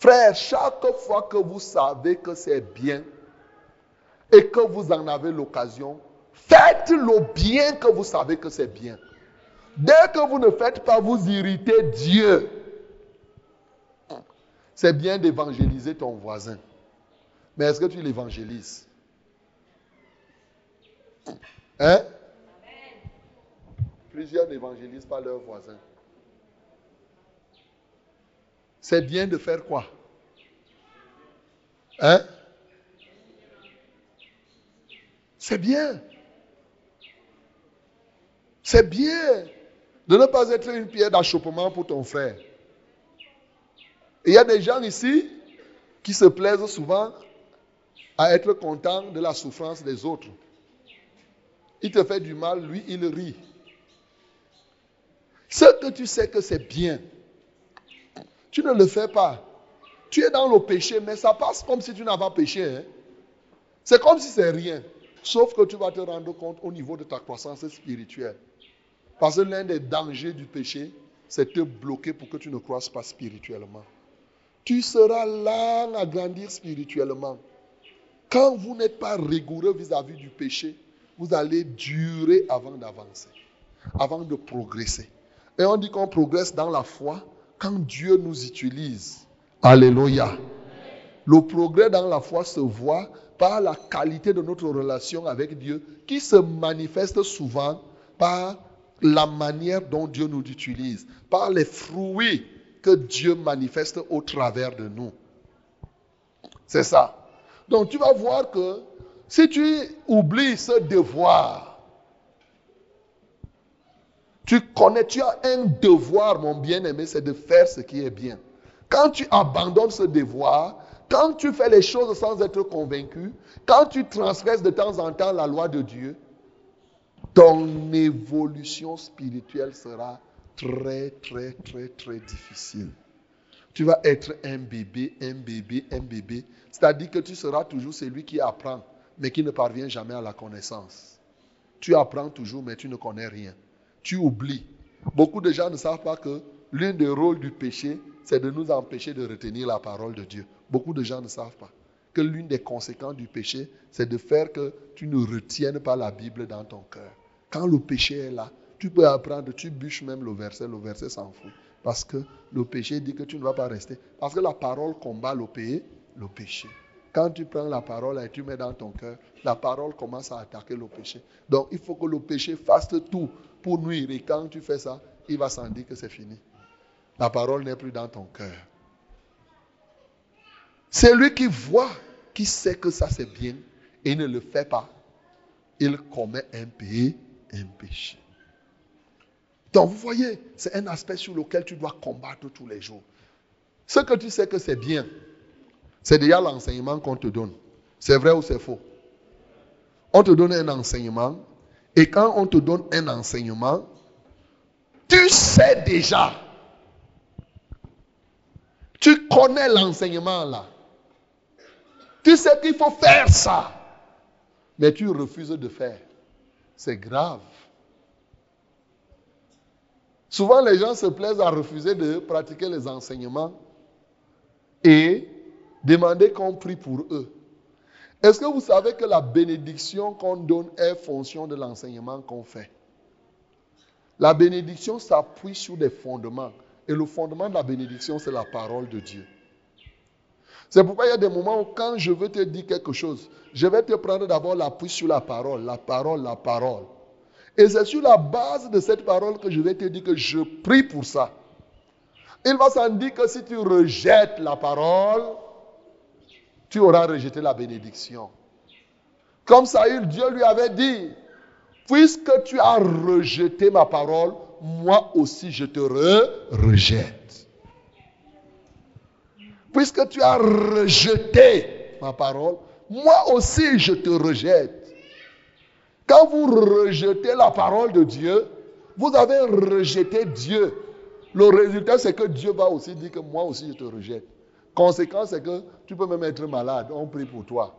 Frère, chaque fois que vous savez que c'est bien et que vous en avez l'occasion, faites le bien que vous savez que c'est bien. Dès que vous ne faites pas, vous irritez Dieu. C'est bien d'évangéliser ton voisin. Mais est-ce que tu l'évangélises? Hein? Plusieurs n'évangélisent pas leurs voisins. C'est bien de faire quoi? Hein? C'est bien. C'est bien de ne pas être une pierre d'achoppement pour ton frère. il y a des gens ici qui se plaisent souvent à être contents de la souffrance des autres. Il te fait du mal, lui, il rit. Ce que tu sais que c'est bien, tu ne le fais pas. Tu es dans le péché, mais ça passe comme si tu n'avais pas péché. Hein. C'est comme si c'est rien. Sauf que tu vas te rendre compte au niveau de ta croissance spirituelle. Parce que l'un des dangers du péché, c'est te bloquer pour que tu ne croisses pas spirituellement. Tu seras là à grandir spirituellement. Quand vous n'êtes pas rigoureux vis-à-vis du péché, vous allez durer avant d'avancer, avant de progresser. Et on dit qu'on progresse dans la foi quand Dieu nous utilise. Alléluia. Le progrès dans la foi se voit par la qualité de notre relation avec Dieu qui se manifeste souvent par la manière dont Dieu nous utilise, par les fruits que Dieu manifeste au travers de nous. C'est ça. Donc tu vas voir que si tu oublies ce devoir, tu connais, tu as un devoir, mon bien-aimé, c'est de faire ce qui est bien. Quand tu abandonnes ce devoir, quand tu fais les choses sans être convaincu, quand tu transgresses de temps en temps la loi de Dieu, ton évolution spirituelle sera très, très, très, très difficile. Tu vas être un bébé, un bébé, un bébé. C'est-à-dire que tu seras toujours celui qui apprend, mais qui ne parvient jamais à la connaissance. Tu apprends toujours, mais tu ne connais rien. Tu oublies. Beaucoup de gens ne savent pas que l'un des rôles du péché, c'est de nous empêcher de retenir la parole de Dieu. Beaucoup de gens ne savent pas que l'une des conséquences du péché, c'est de faire que tu ne retiennes pas la Bible dans ton cœur. Quand le péché est là, tu peux apprendre, tu bûches même le verset, le verset s'en fout. Parce que le péché dit que tu ne vas pas rester. Parce que la parole combat le, péché, le péché. Quand tu prends la parole et tu mets dans ton cœur, la parole commence à attaquer le péché. Donc il faut que le péché fasse tout pour nuire. Et quand tu fais ça, il va s'en dire que c'est fini. La parole n'est plus dans ton cœur. C'est lui qui voit, qui sait que ça c'est bien et ne le fait pas. Il commet un péché un péché. Donc vous voyez, c'est un aspect sur lequel tu dois combattre tous les jours. Ce que tu sais que c'est bien, c'est déjà l'enseignement qu'on te donne. C'est vrai ou c'est faux? On te donne un enseignement et quand on te donne un enseignement, tu sais déjà. Tu connais l'enseignement là. Tu sais qu'il faut faire ça. Mais tu refuses de faire c'est grave. Souvent, les gens se plaisent à refuser de pratiquer les enseignements et demander qu'on prie pour eux. Est-ce que vous savez que la bénédiction qu'on donne est fonction de l'enseignement qu'on fait? La bénédiction s'appuie sur des fondements. Et le fondement de la bénédiction, c'est la parole de Dieu. C'est pourquoi il y a des moments où quand je veux te dire quelque chose, je vais te prendre d'abord l'appui sur la parole, la parole, la parole. Et c'est sur la base de cette parole que je vais te dire que je prie pour ça. Il va s'en dire que si tu rejettes la parole, tu auras rejeté la bénédiction. Comme Saül, Dieu lui avait dit, puisque tu as rejeté ma parole, moi aussi je te rejette. Puisque tu as rejeté ma parole, moi aussi je te rejette. Quand vous rejetez la parole de Dieu, vous avez rejeté Dieu. Le résultat, c'est que Dieu va aussi dire que moi aussi je te rejette. Conséquence, c'est que tu peux même être malade. On prie pour toi.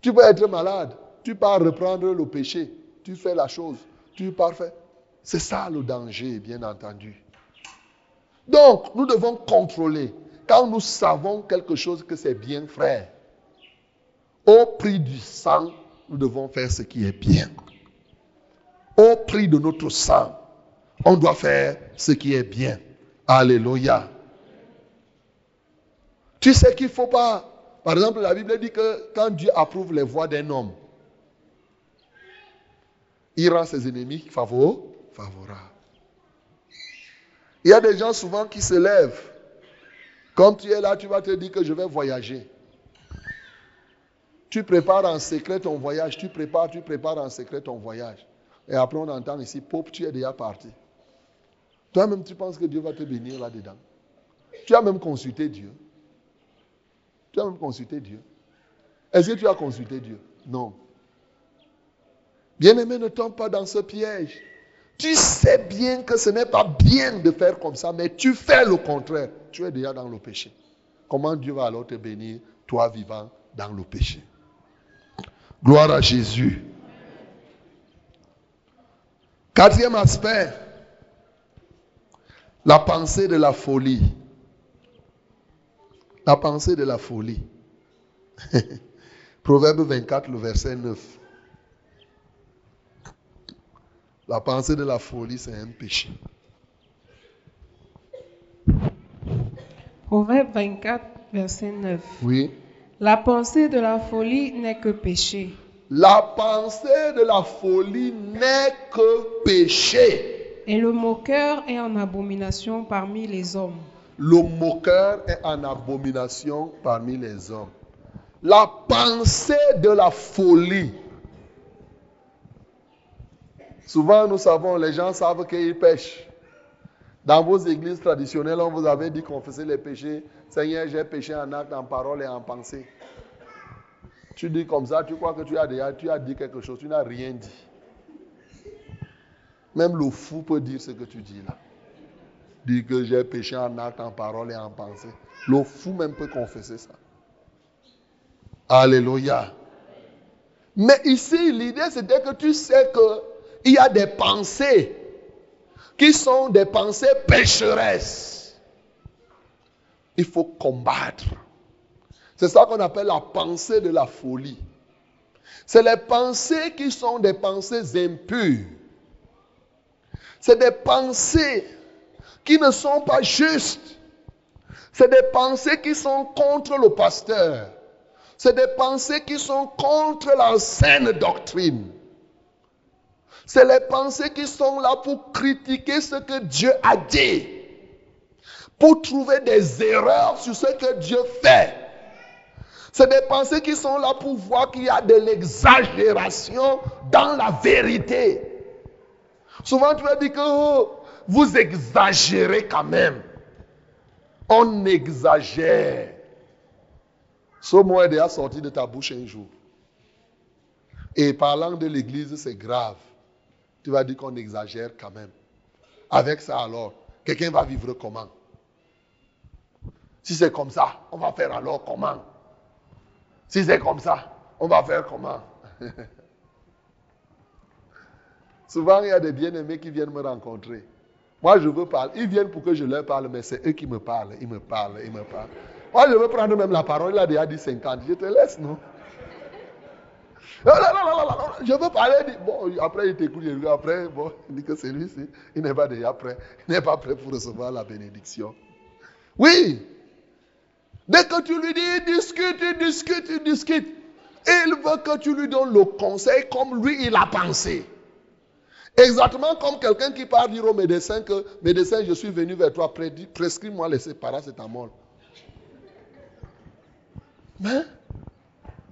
Tu peux être malade. Tu pars reprendre le péché. Tu fais la chose. Tu es parfait. C'est ça le danger, bien entendu. Donc, nous devons contrôler. Quand nous savons quelque chose que c'est bien, frère, au prix du sang, nous devons faire ce qui est bien. Au prix de notre sang, on doit faire ce qui est bien. Alléluia. Tu sais qu'il ne faut pas. Par exemple, la Bible dit que quand Dieu approuve les voies d'un homme, il rend ses ennemis favorables. Il y a des gens souvent qui se lèvent. Comme tu es là, tu vas te dire que je vais voyager. Tu prépares en secret ton voyage, tu prépares, tu prépares en secret ton voyage. Et après, on entend ici, pop, tu es déjà parti. Toi-même, tu penses que Dieu va te bénir là-dedans. Tu as même consulté Dieu. Tu as même consulté Dieu. Est-ce que tu as consulté Dieu? Non. Bien-aimé, ne tombe pas dans ce piège. Tu sais bien que ce n'est pas bien de faire comme ça, mais tu fais le contraire. Tu es déjà dans le péché. Comment Dieu va alors te bénir, toi vivant dans le péché? Gloire à Jésus. Quatrième aspect, la pensée de la folie. La pensée de la folie. Proverbe 24, le verset 9. La pensée de la folie, c'est un péché. Proverbe 24, verset 9. Oui. La pensée de la folie n'est que péché. La pensée de la folie n'est que péché. Et le moqueur est en abomination parmi les hommes. Le moqueur est en abomination parmi les hommes. La pensée de la folie. Souvent, nous savons, les gens savent qu'ils pêchent. Dans vos églises traditionnelles, on vous avait dit confesser les péchés. Seigneur, j'ai péché en acte, en parole et en pensée. Tu dis comme ça, tu crois que tu as déjà dit quelque chose, tu n'as rien dit. Même le fou peut dire ce que tu dis là. Dire que j'ai péché en acte, en parole et en pensée. Le fou même peut confesser ça. Alléluia. Mais ici, l'idée c'était que tu sais qu'il y a des pensées qui sont des pensées pécheresses. Il faut combattre. C'est ça qu'on appelle la pensée de la folie. C'est les pensées qui sont des pensées impures. C'est des pensées qui ne sont pas justes. C'est des pensées qui sont contre le pasteur. C'est des pensées qui sont contre la saine doctrine. C'est les pensées qui sont là pour critiquer ce que Dieu a dit. Pour trouver des erreurs sur ce que Dieu fait. C'est des pensées qui sont là pour voir qu'il y a de l'exagération dans la vérité. Souvent, tu vas dire que oh, vous exagérez quand même. On exagère. Ce mot est déjà sorti de ta bouche un jour. Et parlant de l'église, c'est grave. Tu vas dire qu'on exagère quand même. Avec ça, alors, quelqu'un va vivre comment? Si c'est comme ça, on va faire alors comment? Si c'est comme ça, on va faire comment? Souvent, il y a des bien-aimés qui viennent me rencontrer. Moi, je veux parler. Ils viennent pour que je leur parle, mais c'est eux qui me parlent. Ils me parlent, ils me parlent. Moi, je veux prendre même la parole. Il a déjà dit 50. Je te laisse, non? Non, je veux parler. Bon, après, il t'écoute. Après, bon, il dit que c'est lui, il n'est pas déjà prêt. Il n'est pas prêt pour recevoir la bénédiction. Oui. Dès que tu lui dis, discute, discute, discute. Il veut que tu lui donnes le conseil comme lui, il a pensé. Exactement comme quelqu'un qui part dire au médecin que, médecin, je suis venu vers toi, prescris-moi les paracétamol. Mais,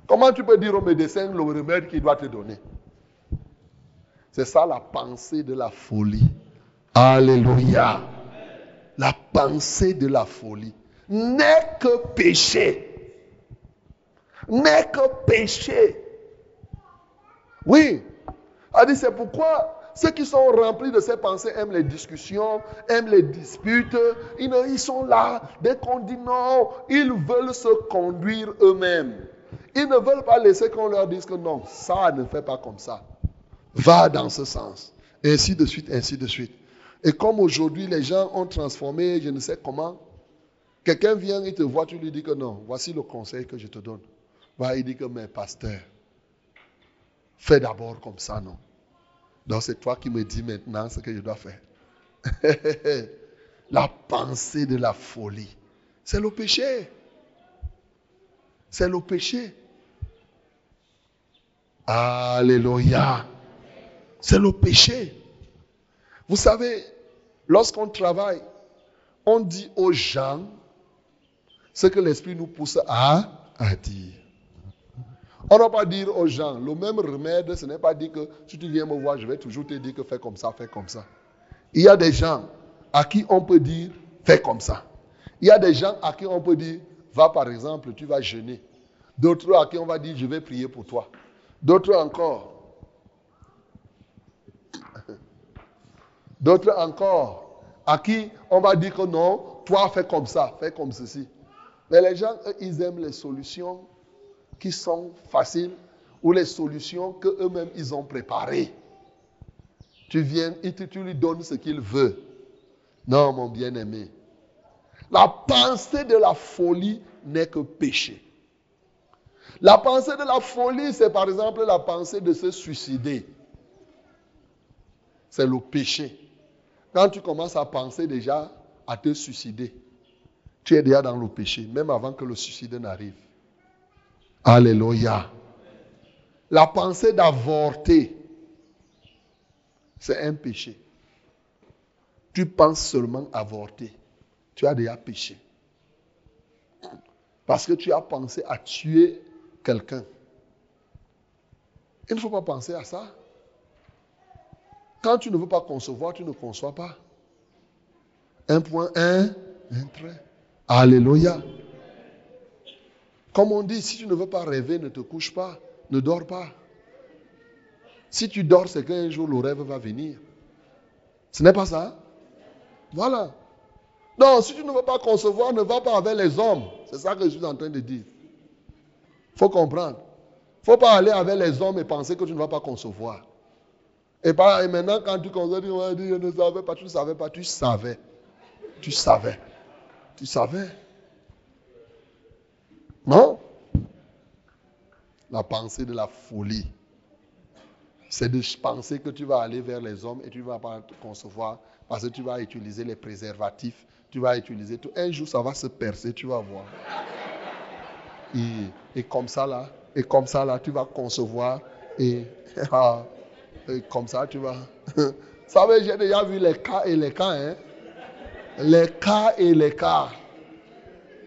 comment tu peux dire au médecin le remède qu'il doit te donner? C'est ça la pensée de la folie. Alléluia. La pensée de la folie n'est que péché. N'est que péché. Oui. A dit, c'est pourquoi ceux qui sont remplis de ces pensées aiment les discussions, aiment les disputes. Ils sont là. Dès qu'on dit non, ils veulent se conduire eux-mêmes. Ils ne veulent pas laisser qu'on leur dise que non, ça ne fait pas comme ça. Va dans ce sens. Et ainsi de suite, ainsi de suite. Et comme aujourd'hui les gens ont transformé, je ne sais comment, quelqu'un vient et te voit, tu lui dis que non, voici le conseil que je te donne. Il dit que, mais pasteur, fais d'abord comme ça, non. Donc c'est toi qui me dis maintenant ce que je dois faire. la pensée de la folie, c'est le péché. C'est le péché. Alléluia. C'est le péché. Vous savez, lorsqu'on travaille, on dit aux gens ce que l'Esprit nous pousse à, dire. On ne va pas dire aux gens, le même remède, ce n'est pas dire que si tu viens me voir, je vais toujours te dire que fais comme ça, fais comme ça. Il y a des gens à qui on peut dire, fais comme ça. Il y a des gens à qui on peut dire, va par exemple, tu vas jeûner. D'autres à qui on va dire, je vais prier pour toi. D'autres encore. D'autres encore à qui on va dire que non, toi fais comme ça, fais comme ceci. Mais les gens, ils aiment les solutions qui sont faciles ou les solutions qu'eux-mêmes ils ont préparées. Tu viens et tu, lui donnes ce qu'il veut. Non, mon bien-aimé. La pensée de la folie n'est que péché. La pensée de la folie, c'est par exemple la pensée de se suicider. C'est le péché. Quand tu commences à penser déjà à te suicider, tu es déjà dans le péché, même avant que le suicide n'arrive. Alléluia. La pensée d'avorter, c'est un péché. Tu penses seulement avorter. Tu as déjà péché. Parce que tu as pensé à tuer quelqu'un. Il ne faut pas penser à ça. Quand tu ne veux pas concevoir, tu ne conçois pas. Un point, un, un trait. Alléluia. Comme on dit, si tu ne veux pas rêver, ne te couche pas, ne dors pas. Si tu dors, c'est qu'un jour le rêve va venir. Ce n'est pas ça Voilà. Non, si tu ne veux pas concevoir, ne va pas avec les hommes. C'est ça que je suis en train de dire. Faut comprendre. Faut pas aller avec les hommes et penser que tu ne vas pas concevoir. Et, maintenant, quand tu conçois, tu vas dire, je ne savais pas, tu ne savais pas, tu savais. Tu savais. Tu savais. Non? La pensée de la folie, c'est de penser que tu vas aller vers les hommes et tu ne vas pas concevoir parce que tu vas utiliser les préservatifs, tu vas utiliser tout. Un jour, ça va se percer, tu vas voir. Et, comme ça, là, tu vas concevoir et, ah, comme ça, tu vas. Vous savez, j'ai déjà vu les cas et les cas, hein. Les cas et les cas.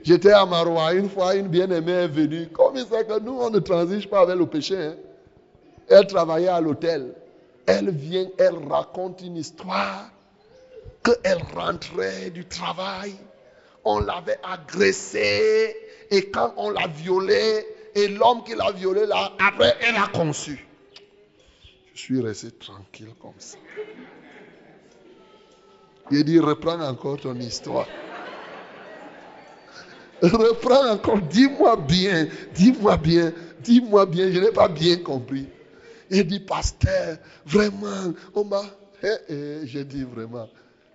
J'étais à Maroua une fois, une bien-aimée est venue. Comme il sait que nous, on ne transige pas avec le péché. Hein. Elle travaillait à l'hôtel. Elle vient, elle raconte une histoire qu'elle rentrait du travail. L'avait agressée. Et quand on l'a violée, et l'homme qui l'a violée, là, après, elle a conçu. Je suis resté tranquille comme ça. Il dit, reprends encore ton histoire. Reprends encore, dis-moi bien, dis-moi bien, dis-moi bien, je n'ai pas bien compris. Il dit, pasteur, vraiment, on m'a... Eh, eh, J'ai dit vraiment.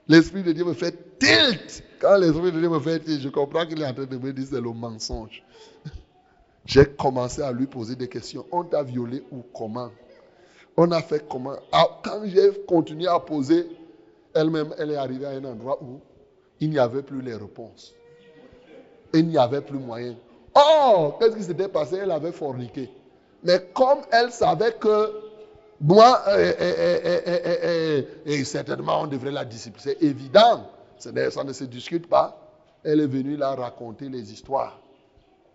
L'Esprit de Dieu me fait tilt. Quand l'Esprit de Dieu me fait tilt, je comprends qu'il est en train de me dire c'est le mensonge. J'ai commencé à lui poser des questions. On t'a violé ou comment? On a fait comment? Ah, Quand j'ai continué à poser, elle-même, elle est arrivée à un endroit où il n'y avait plus les réponses. Il n'y avait plus moyen. Oh, qu'est-ce qui s'était passé? Elle avait forniqué. Mais comme elle savait que moi, et, certainement on devrait la discipliner, c'est évident, ça ne se discute pas. Elle est venue là raconter les histoires.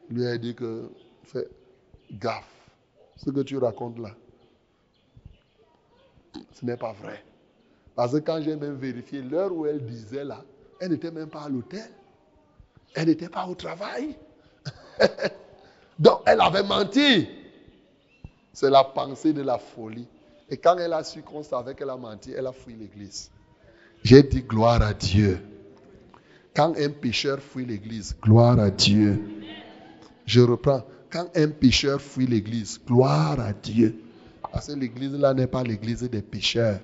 Lui a dit que fais gaffe, ce que tu racontes là, ce n'est pas vrai. Parce que quand j'ai même vérifié l'heure où elle disait là, elle n'était même pas à l'hôtel. Elle n'était pas au travail. Donc elle avait menti. C'est la pensée de la folie. Et quand elle a su qu'on savait qu'elle a menti, elle a fui l'église. J'ai dit gloire à Dieu. Quand un pécheur fuit l'église, gloire à Dieu. Je reprends. Quand un pécheur fuit l'église, gloire à Dieu. Parce que l'église là n'est pas l'église des pécheurs.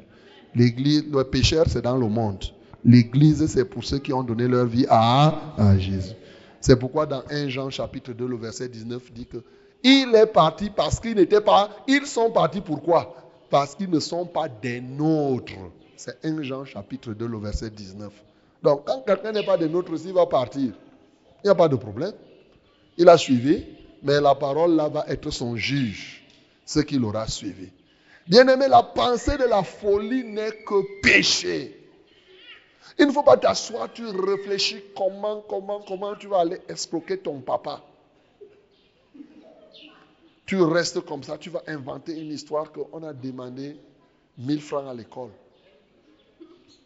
L'église, le pécheur, c'est dans le monde. L'église, c'est pour ceux qui ont donné leur vie à, Jésus. C'est pourquoi dans 1 Jean chapitre 2, le verset 19 dit que il est parti parce qu'ils n'étaient pas. Ils sont partis pourquoi? Parce qu'ils ne sont pas des nôtres. C'est 1 Jean chapitre 2, le verset 19. Donc, quand quelqu'un n'est pas des nôtres, s'il va partir, il n'y a pas de problème. Il a suivi, mais la parole là va être son juge, ce qu'il aura suivi. Bien-aimé, la pensée de la folie n'est que péché. Il ne faut pas t'asseoir, tu réfléchis comment, comment, comment tu vas aller escroquer ton papa. Tu restes comme ça, tu vas inventer une histoire qu'on a demandé 1000 francs à l'école.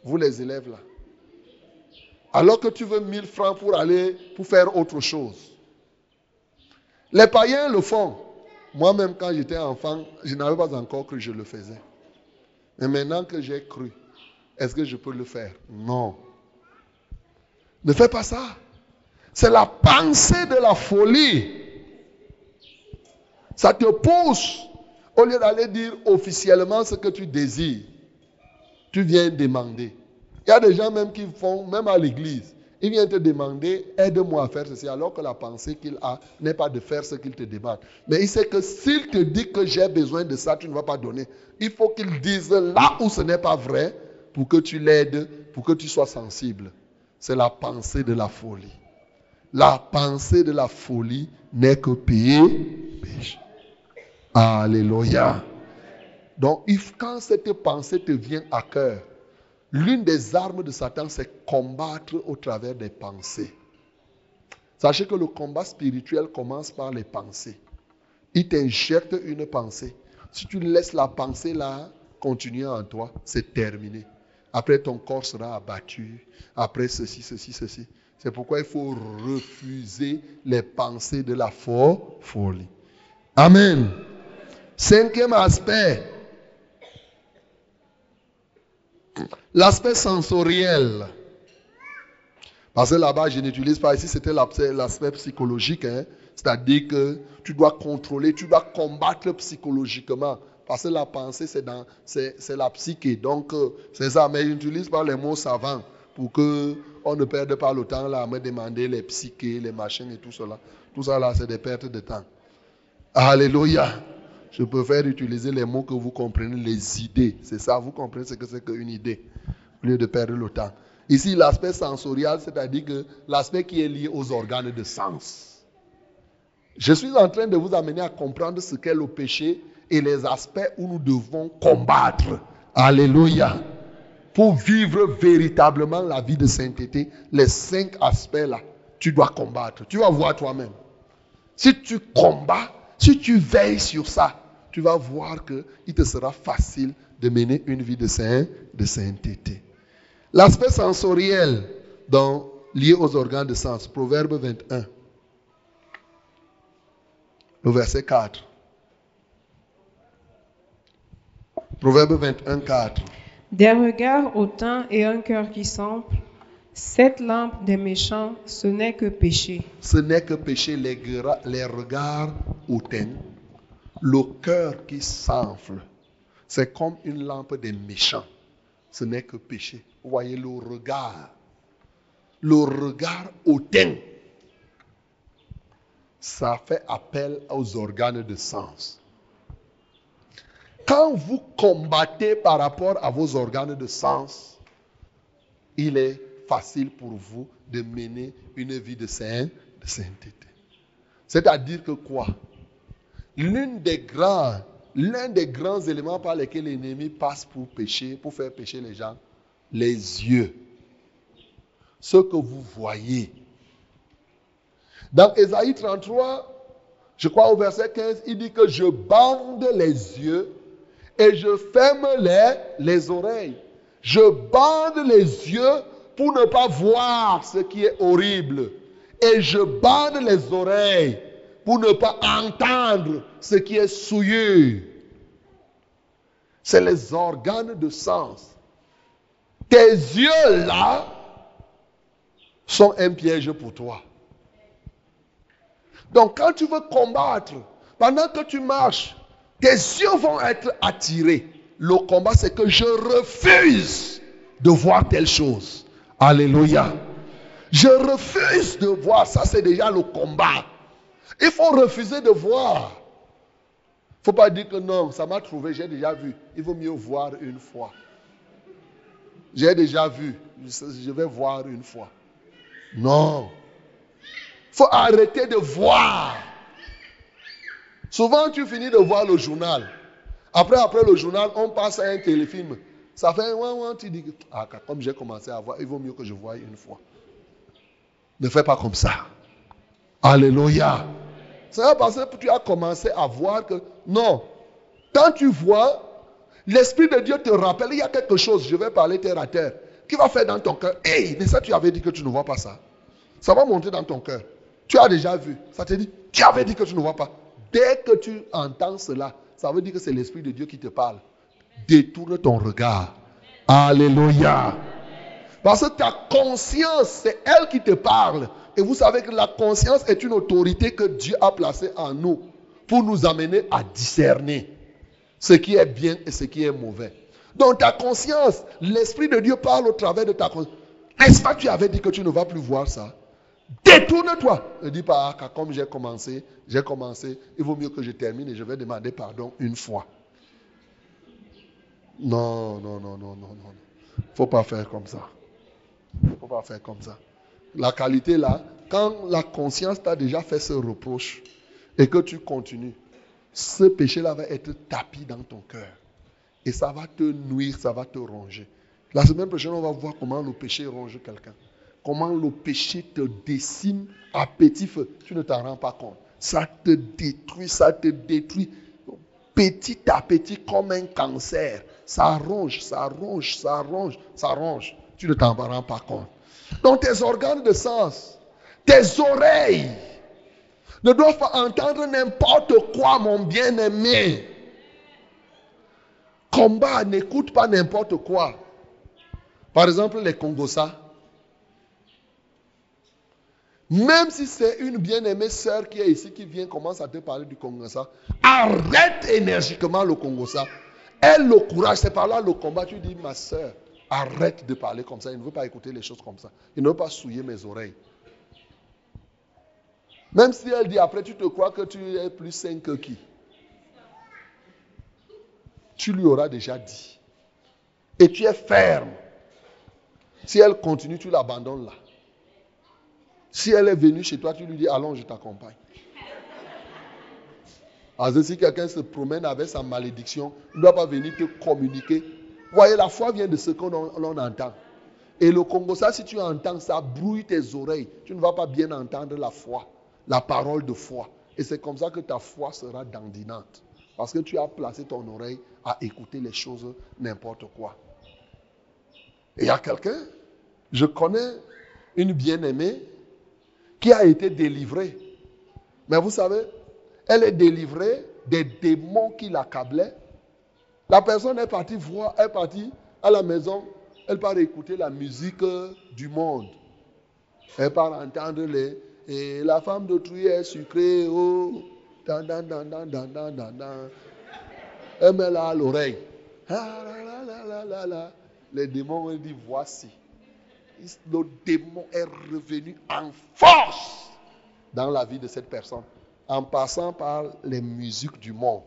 Vous les élèves là. Alors que tu veux 1000 francs pour aller, pour faire autre chose. Les païens le font. Moi-même, quand j'étais enfant, je n'avais pas encore cru que je le faisais. Mais maintenant que j'ai cru, est-ce que je peux le faire? Non. Ne fais pas ça. C'est la pensée de la folie. Ça te pousse, au lieu d'aller dire officiellement ce que tu désires, tu viens demander. Il y a des gens même qui font, même à l'église, ils viennent te demander, aide-moi à faire ceci, alors que la pensée qu'il a n'est pas de faire ce qu'il te demande. Mais il sait que s'il te dit que j'ai besoin de ça, tu ne vas pas donner. Il faut qu'il dise là où ce n'est pas vrai, pour que tu l'aides, pour que tu sois sensible. C'est la pensée de la folie. La pensée de la folie n'est que payer péché. Alléluia. Donc, quand cette pensée te vient à cœur, l'une des armes de Satan, c'est combattre au travers des pensées. Sachez que le combat spirituel commence par les pensées. Il t'injecte une pensée. Si tu laisses la pensée là continuer en toi, c'est terminé. Après, ton corps sera abattu. Après, ceci, ceci, ceci. C'est pourquoi il faut refuser les pensées de la folie. Amen. Cinquième aspect. L'aspect sensoriel. Parce que là-bas, je n'utilise pas ici, c'était l'aspect psychologique. Hein. C'est-à-dire que tu dois contrôler, tu dois combattre psychologiquement. Parce que la pensée, c'est, dans, c'est, la psyché. Donc, euh, c'est ça. Mais j'utilise pas les mots savants pour qu'on ne perde pas le temps là à me demander les psychés, les machines et tout cela. Tout ça là, c'est des pertes de temps. Alléluia. Je préfère utiliser les mots que vous comprenez, les idées. C'est ça, vous comprenez ce que c'est qu'une idée, au lieu de perdre le temps. Ici, l'aspect sensorial, c'est-à-dire que l'aspect qui est lié aux organes de sens. Je suis en train de vous amener à comprendre ce qu'est le péché et les aspects où nous devons combattre. Alléluia. Pour vivre véritablement la vie de sainteté, les cinq aspects-là, tu dois combattre. Tu vas voir toi-même. Si tu combats, si tu veilles sur ça, tu vas voir qu'il te sera facile de mener une vie de, saint, de sainteté. L'aspect sensoriel lié aux organes de sens, Proverbe 21, le verset 4. Proverbe 21, 4. Des regards hautains et un cœur qui semble, cette lampe des méchants, ce n'est que péché. Ce n'est que péché, les, les regards hautains, Le cœur qui s'enfle, c'est comme une lampe des méchants. Ce n'est que péché. Vous voyez le regard. Le regard hautain. Ça fait appel aux organes de sens. Quand vous combattez par rapport à vos organes de sens, il est facile pour vous de mener une vie de, sainteté. C'est-à-dire que quoi? L'un des grands éléments par lesquels l'ennemi passe pour pécher, pour faire pécher les gens, les yeux. Ce que vous voyez. Dans Ésaïe 33, je crois au verset 15, il dit que je bande les yeux et je ferme les, les oreilles. Je bande les yeux pour ne pas voir ce qui est horrible. Et je bande les oreilles pour ne pas entendre ce qui est souillé. C'est les organes de sens. Tes yeux là sont un piège pour toi. Donc quand tu veux combattre, pendant que tu marches, tes yeux vont être attirés. Le combat, c'est que je refuse de voir telle chose. Alléluia. Je refuse de voir. Ça, c'est déjà le combat. Il faut refuser de voir. Il ne faut pas dire que non, ça m'a trouvé, j'ai déjà vu. Il vaut mieux voir une fois. J'ai déjà vu, je vais voir une fois. Non. Il faut arrêter de voir. Souvent, tu finis de voir le journal. Après, après le journal, on passe à un téléfilm. Ça fait un ouin, tu dis, ah, comme j'ai commencé à voir, il vaut mieux que je voie une fois. Ne fais pas comme ça. Alléluia. C'est parce que tu as commencé à voir que, non, quand tu vois, l'Esprit de Dieu te rappelle, il y a quelque chose, je vais parler terre à terre, qui va faire dans ton cœur. Hey, mais ça, tu avais dit que tu ne vois pas ça. Ça va monter dans ton cœur. Tu as déjà vu. Ça te dit, tu avais dit que tu ne vois pas. Dès que tu entends cela, ça veut dire que c'est l'Esprit de Dieu qui te parle. Détourne ton regard. Alléluia. Parce que ta conscience, c'est elle qui te parle. Et vous savez que la conscience est une autorité que Dieu a placée en nous pour nous amener à discerner ce qui est bien et ce qui est mauvais. Donc ta conscience, l'Esprit de Dieu parle au travers de ta conscience. N'est-ce pas tu avais dit que tu ne vas plus voir ça? Détourne-toi. Ne dis pas, ah, comme j'ai commencé, j'ai commencé, il vaut mieux que je termine et je vais demander pardon une fois. Non, non, non, non, non, non. Il ne faut pas faire comme ça. Il ne faut pas faire comme ça. La qualité là, quand la conscience t'a déjà fait ce reproche et que tu continues, ce péché-là va être tapis dans ton cœur. Et ça va te nuire, ça va te ronger. La semaine prochaine, on va voir comment le péché ronge quelqu'un comment le péché te décime à petit feu. Tu ne t'en rends pas compte. Ça te détruit, ça te détruit petit à petit comme un cancer. Ça ronge, ça ronge, ça ronge, ça ronge. Tu ne t'en rends pas compte. Donc tes organes de sens, tes oreilles ne doivent pas entendre n'importe quoi, mon bien-aimé. Combat, n'écoute pas n'importe quoi. Par exemple, les Congosas. Même si c'est une bien-aimée sœur qui est ici, qui vient, commence à te parler du Congosa, arrête énergiquement le Congosa. Elle le courage, c'est par là le combat. Tu dis, ma sœur, arrête de parler comme ça. Il ne veut pas écouter les choses comme ça. Il ne veut pas souiller mes oreilles. Même si elle dit après, tu te crois que tu es plus sain que qui? Tu lui auras déjà dit. Et tu es ferme. Si elle continue, tu l'abandonnes là. Si elle est venue chez toi, tu lui dis, allons, je t'accompagne. Que si quelqu'un se promène avec sa malédiction, il ne doit pas venir te communiquer. Voyez, la foi vient de ce qu'on entend. Et le Congo, ça, si tu entends ça, brouille tes oreilles. Tu ne vas pas bien entendre la foi, la parole de foi. Et c'est comme ça que ta foi sera dandinante. Parce que tu as placé ton oreille à écouter les choses n'importe quoi. Et il y a quelqu'un, je connais une bien-aimée qui a été délivrée. Mais vous savez, elle est délivrée des démons qui l'accablaient. La personne est partie voir, est partie à la maison, elle part écouter la musique du monde. Elle part entendre les. Et la femme d'autrui est sucrée, oh, Dan, dan, dan, dan, dan, dan, dan. Elle met là à l'oreille. Ah. Les démons ont dit voici. Le démon est revenu en force dans la vie de cette personne en passant par les musiques du monde.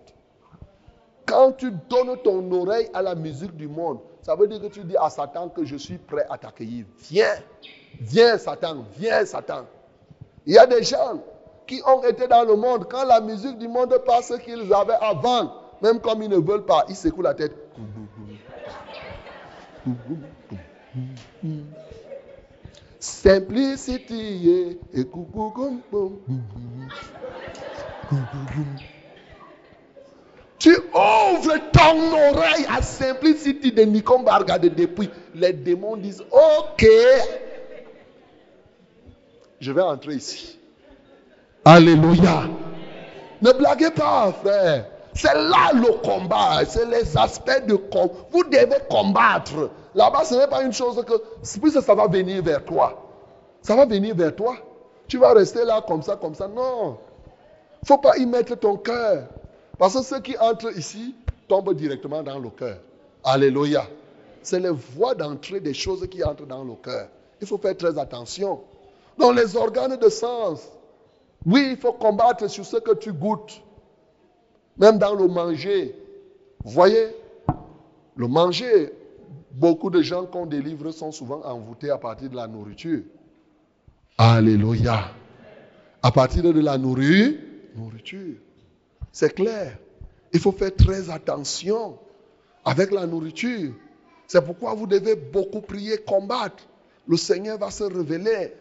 Quand tu donnes ton oreille à la musique du monde, ça veut dire que tu dis à Satan que je suis prêt à t'accueillir. Viens, viens Satan, viens Satan. Il y a des gens qui ont été dans le monde, quand la musique du monde passe ce qu'ils avaient avant, même comme ils ne veulent pas, ils secouent la tête. Simplicity et coucou Tu ouvres ton oreille à Simplicity de Barga depuis. Les démons disent Ok. Je vais entrer ici. Alléluia. Ne blaguez pas, frère. C'est là le combat. C'est les aspects de combat. Vous devez combattre. Là-bas, ce n'est pas une chose que. Puisque ça va venir vers toi. Ça va venir vers toi. Tu vas rester là comme ça, comme ça. Non. Il ne faut pas y mettre ton cœur. Parce que ceux qui entrent ici tombent directement dans le cœur. Alléluia. C'est les voies d'entrée des choses qui entrent dans le cœur. Il faut faire très attention. Dans les organes de sens, oui, il faut combattre sur ce que tu goûtes. Même dans le manger. Vous voyez, le manger, beaucoup de gens qu'on délivre sont souvent envoûtés à partir de la nourriture. Alléluia. À partir de la nourriture, nourriture. C'est clair. Il faut faire très attention avec la nourriture. C'est pourquoi vous devez beaucoup prier, combattre. Le Seigneur va se révéler.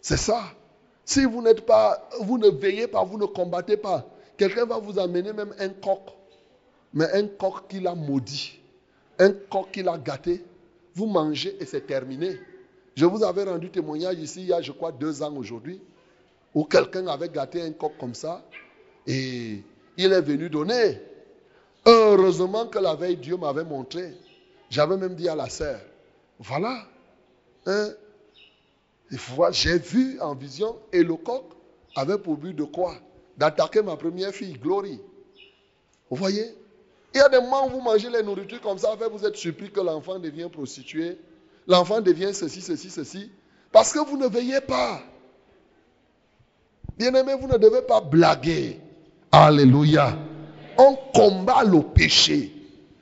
C'est ça. Si vous n'êtes pas, vous ne veillez pas, vous ne combattez pas, quelqu'un va vous amener même un coq, mais un coq qu'il a maudit, un coq qu'il a gâté. Vous mangez et c'est terminé. Je vous avais rendu témoignage ici il y a, je crois, deux ans aujourd'hui, où quelqu'un avait gâté un coq comme ça et il est venu donner. Heureusement que la veille, Dieu m'avait montré. J'avais même dit à la sœur, voilà, hein, j'ai vu en vision et le coq avait pour but de quoi? D'attaquer ma première fille, Glory. Vous voyez? Il y a des moments où vous mangez les nourritures comme ça, vous êtes surpris que l'enfant devient prostitué. L'enfant devient ceci, ceci, ceci. Parce que vous ne veillez pas. Bien-aimé, vous ne devez pas blaguer. Alléluia. On combat le péché.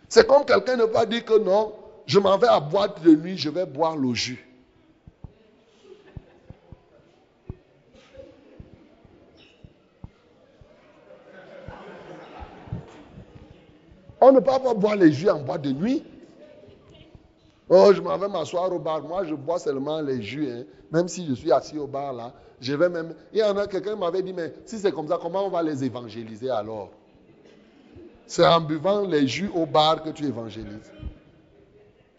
C'est comme quelqu'un ne pas dire que non, je m'en vais à boîte de nuit, je vais boire le jus. On ne peut pas boire les jus en boîte de nuit. Oh, je m'en vais m'asseoir au bar. Moi, je bois seulement les jus. Hein. Même si je suis assis au bar là, je vais même. Il y en a quelqu'un m'avait dit, mais si c'est comme ça, comment on va les évangéliser alors? C'est en buvant les jus au bar que tu évangélises.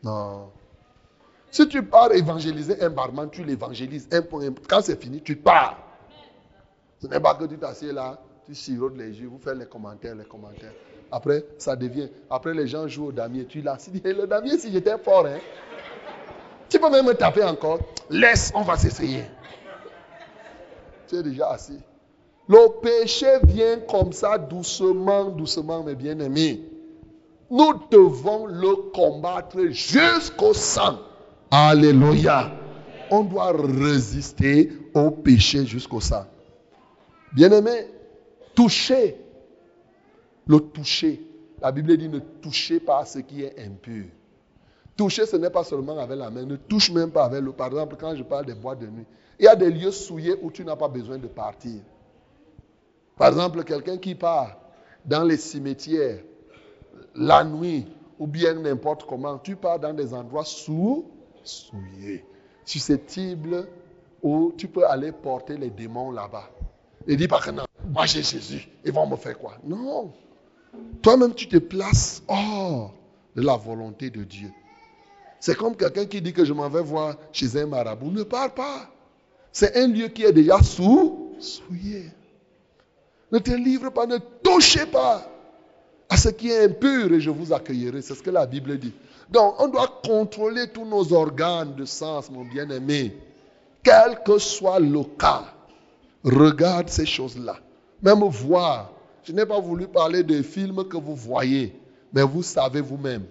Non. Si tu pars évangéliser un barman, tu l'évangélises. Un point, quand c'est fini, tu pars. Ce n'est pas que tu t'assieds là, tu sirotes les jus, vous faites les commentaires, les commentaires. Après, ça devient. Après, les gens jouent au damier. Tu l'as. Le damier, si j'étais fort, hein, tu peux même me taper encore. Laisse, on va s'essayer. Tu es déjà assis. Le péché vient comme ça, doucement, doucement, mes bien-aimés. Nous devons le combattre jusqu'au sang. Alléluia. On doit résister au péché jusqu'au sang. Bien-aimé, toucher le toucher. La Bible dit ne touchez pas ce qui est impur. Toucher, ce n'est pas seulement avec la main. Ne touche même pas avec le. Par exemple, quand je parle des boîtes de nuit, il y a des lieux souillés où tu n'as pas besoin de partir. Par exemple, quelqu'un qui part dans les cimetières la nuit ou bien n'importe comment, tu pars dans des endroits sous, souillés, susceptibles où tu peux aller porter les démons là-bas. Et dis pas que non, moi j'ai Jésus, ils vont me faire quoi? Non. Toi-même, tu te places hors de la volonté de Dieu. C'est comme quelqu'un qui dit que je m'en vais voir chez un marabout. Ne pars pas. C'est un lieu qui est déjà sous, souillé. Ne te livre pas, ne touchez pas à ce qui est impur et je vous accueillerai. C'est ce que la Bible dit. Donc, on doit contrôler tous nos organes de sens, mon bien-aimé. Quel que soit le cas, regarde ces choses-là. Même voir. Je n'ai pas voulu parler des films que vous voyez, mais vous savez vous-même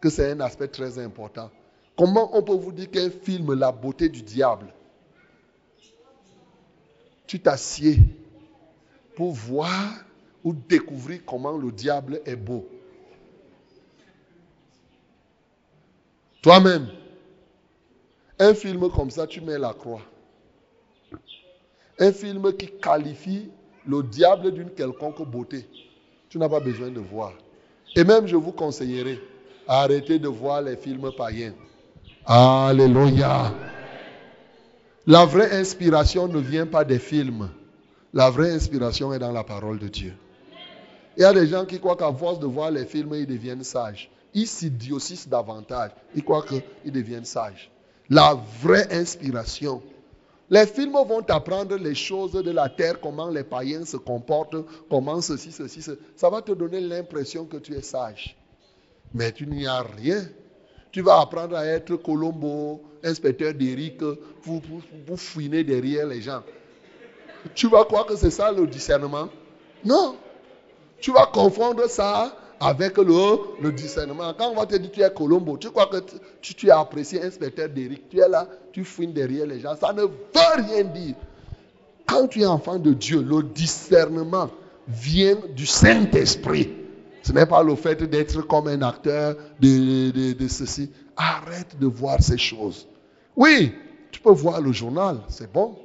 que c'est un aspect très important. Comment on peut vous dire qu'un film, la beauté du diable, tu t'assieds pour voir ou découvrir comment le diable est beau? Toi-même, un film comme ça, tu mets la croix. Un film qui qualifie le diable d'une quelconque beauté. Tu n'as pas besoin de voir. Et même, je vous conseillerais, arrêtez de voir les films païens. Alléluia. La vraie inspiration ne vient pas des films. La vraie inspiration est dans la parole de Dieu. Il y a des gens qui croient qu'à force de voir les films, ils deviennent sages. Ils s'idiocisent davantage. Ils croient qu'ils deviennent sages. La vraie inspiration. Les films vont t'apprendre les choses de la terre, comment les païens se comportent, comment ceci, ceci. Ça va te donner l'impression que tu es sage. Mais tu n'y as rien. Tu vas apprendre à être Colombo, inspecteur d'Éric, pour, pour, fouiner derrière les gens. Tu vas croire que c'est ça le discernement? Non. Tu vas confondre ça avec le, discernement. Quand on va te dire tu es Colombo, tu crois que tu, tu, es apprécié inspecteur d'Éric, tu es là, tu fouines derrière les gens. Ça ne veut rien dire. Quand tu es enfant de Dieu, le discernement vient du Saint-Esprit. Ce n'est pas le fait d'être comme un acteur de, ceci. Arrête de voir ces choses. Oui, tu peux voir le journal, c'est bon.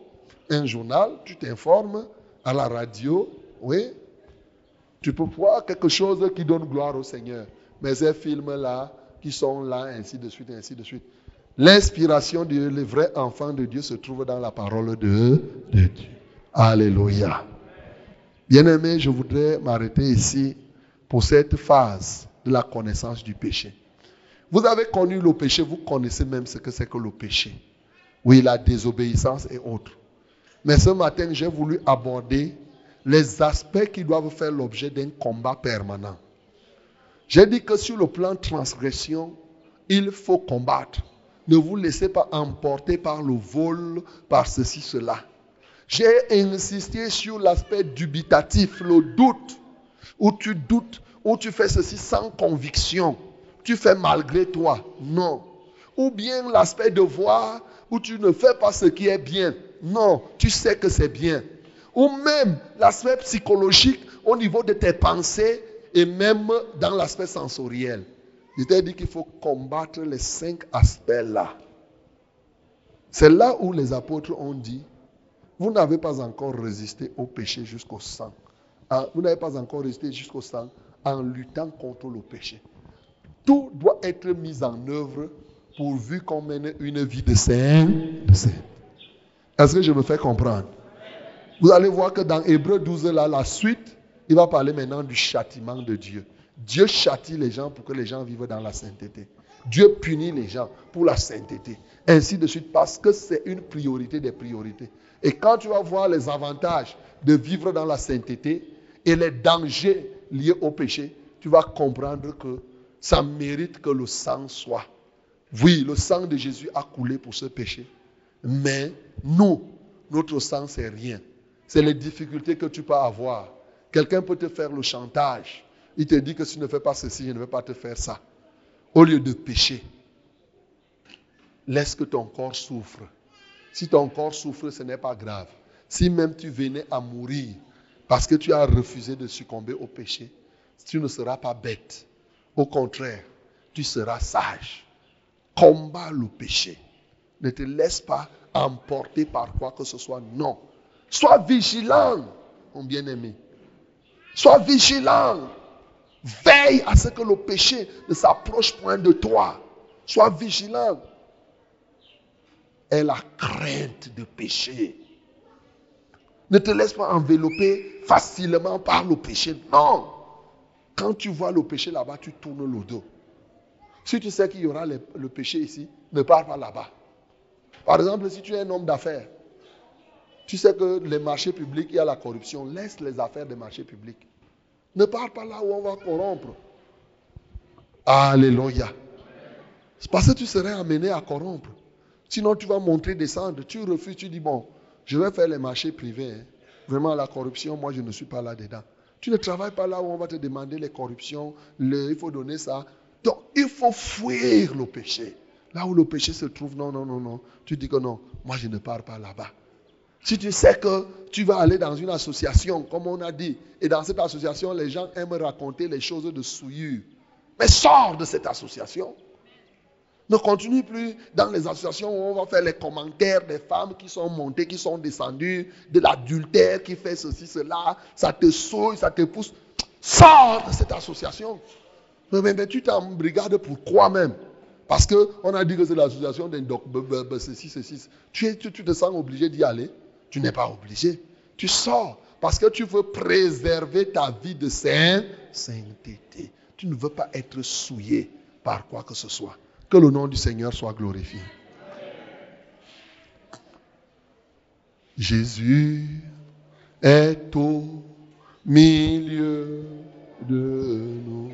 Un journal, tu t'informes à la radio, oui. Tu peux voir quelque chose qui donne gloire au Seigneur. Mais ces films-là, qui sont là, ainsi de suite, ainsi de suite. L'inspiration du vrai enfant de Dieu se trouve dans la parole de, Dieu. Alléluia. Bien-aimé, je voudrais m'arrêter ici pour cette phase de la connaissance du péché. Vous avez connu le péché, vous connaissez même ce que c'est que le péché. Oui, la désobéissance et autres. Mais ce matin, j'ai voulu aborder les aspects qui doivent faire l'objet d'un combat permanent. J'ai dit que sur le plan transgression, il faut combattre. Ne vous laissez pas emporter par le vol, par ceci, cela. J'ai insisté sur l'aspect dubitatif, le doute, où tu doutes ou tu fais ceci sans conviction, tu fais malgré toi. Non. Ou bien l'aspect de voir où tu ne fais pas ce qui est bien. Non, tu sais que c'est bien. Ou même l'aspect psychologique au niveau de tes pensées et même dans l'aspect sensoriel. Je t'ai dit qu'il faut combattre les cinq aspects-là. C'est là où les apôtres ont dit, vous n'avez pas encore résisté au péché jusqu'au sang. Ah, vous n'avez pas encore résisté jusqu'au sang en luttant contre le péché. Tout doit être mis en œuvre pourvu qu'on mène une vie de saint. Est-ce que je me fais comprendre? Vous allez voir que dans Hébreu 12, là, la suite, il va parler maintenant du châtiment de Dieu. Dieu châtie les gens pour que les gens vivent dans la sainteté. Dieu punit les gens pour la sainteté. Ainsi de suite, parce que c'est une priorité des priorités. Et quand tu vas voir les avantages de vivre dans la sainteté et les dangers lié au péché, tu vas comprendre que ça mérite que le sang soit. Oui, le sang de Jésus a coulé pour ce péché. Mais nous, notre sang, c'est rien. C'est les difficultés que tu peux avoir. Quelqu'un peut te faire le chantage. Il te dit que si tu ne fais pas ceci, je ne vais pas te faire ça. Au lieu de pécher, laisse que ton corps souffre. Si ton corps souffre, ce n'est pas grave. Si même tu venais à mourir, parce que tu as refusé de succomber au péché, tu ne seras pas bête. Au contraire, tu seras sage. Combat le péché. Ne te laisse pas emporter par quoi que ce soit. Non. Sois vigilant, mon bien-aimé. Sois vigilant. Veille à ce que le péché ne s'approche point de toi. Sois vigilant. Et la crainte de péché. Ne te laisse pas envelopper facilement par le péché. Non. Quand tu vois le péché là-bas, tu tournes le dos. Si tu sais qu'il y aura le, péché ici, ne pars pas là-bas. Par exemple, si tu es un homme d'affaires, tu sais que les marchés publics, il y a la corruption. Laisse les affaires des marchés publics. Ne pars pas là où on va corrompre. Alléluia. C'est parce que tu serais amené à corrompre. Sinon, tu vas monter, descendre. Tu refuses, tu dis, bon, je vais faire les marchés privés. Hein. Vraiment, la corruption, moi, je ne suis pas là-dedans. Tu ne travailles pas là où on va te demander les corruptions, il faut donner ça. Donc, il faut fuir le péché. Là où le péché se trouve, non, non, non, non. Tu dis que non, moi, je ne pars pas là-bas. Si tu sais que tu vas aller dans une association, comme on a dit, et dans cette association, les gens aiment raconter les choses de souillure, mais sors de cette association. Ne continue plus dans les associations où on va faire les commentaires des femmes qui sont montées, qui sont descendues, de l'adultère qui fait ceci, cela, ça te souille, ça te pousse. Sors de cette association. Mais, mais, tu t'embrigades pour quoi même? Parce qu'on a dit que c'est l'association d'un ceci, ceci. Tu te sens obligé d'y aller Tu n'es pas obligé. Tu sors parce que tu veux préserver ta vie de sainteté. Tu ne veux pas être souillé par quoi que ce soit. Que le nom du Seigneur soit glorifié. Jésus est au milieu de nous.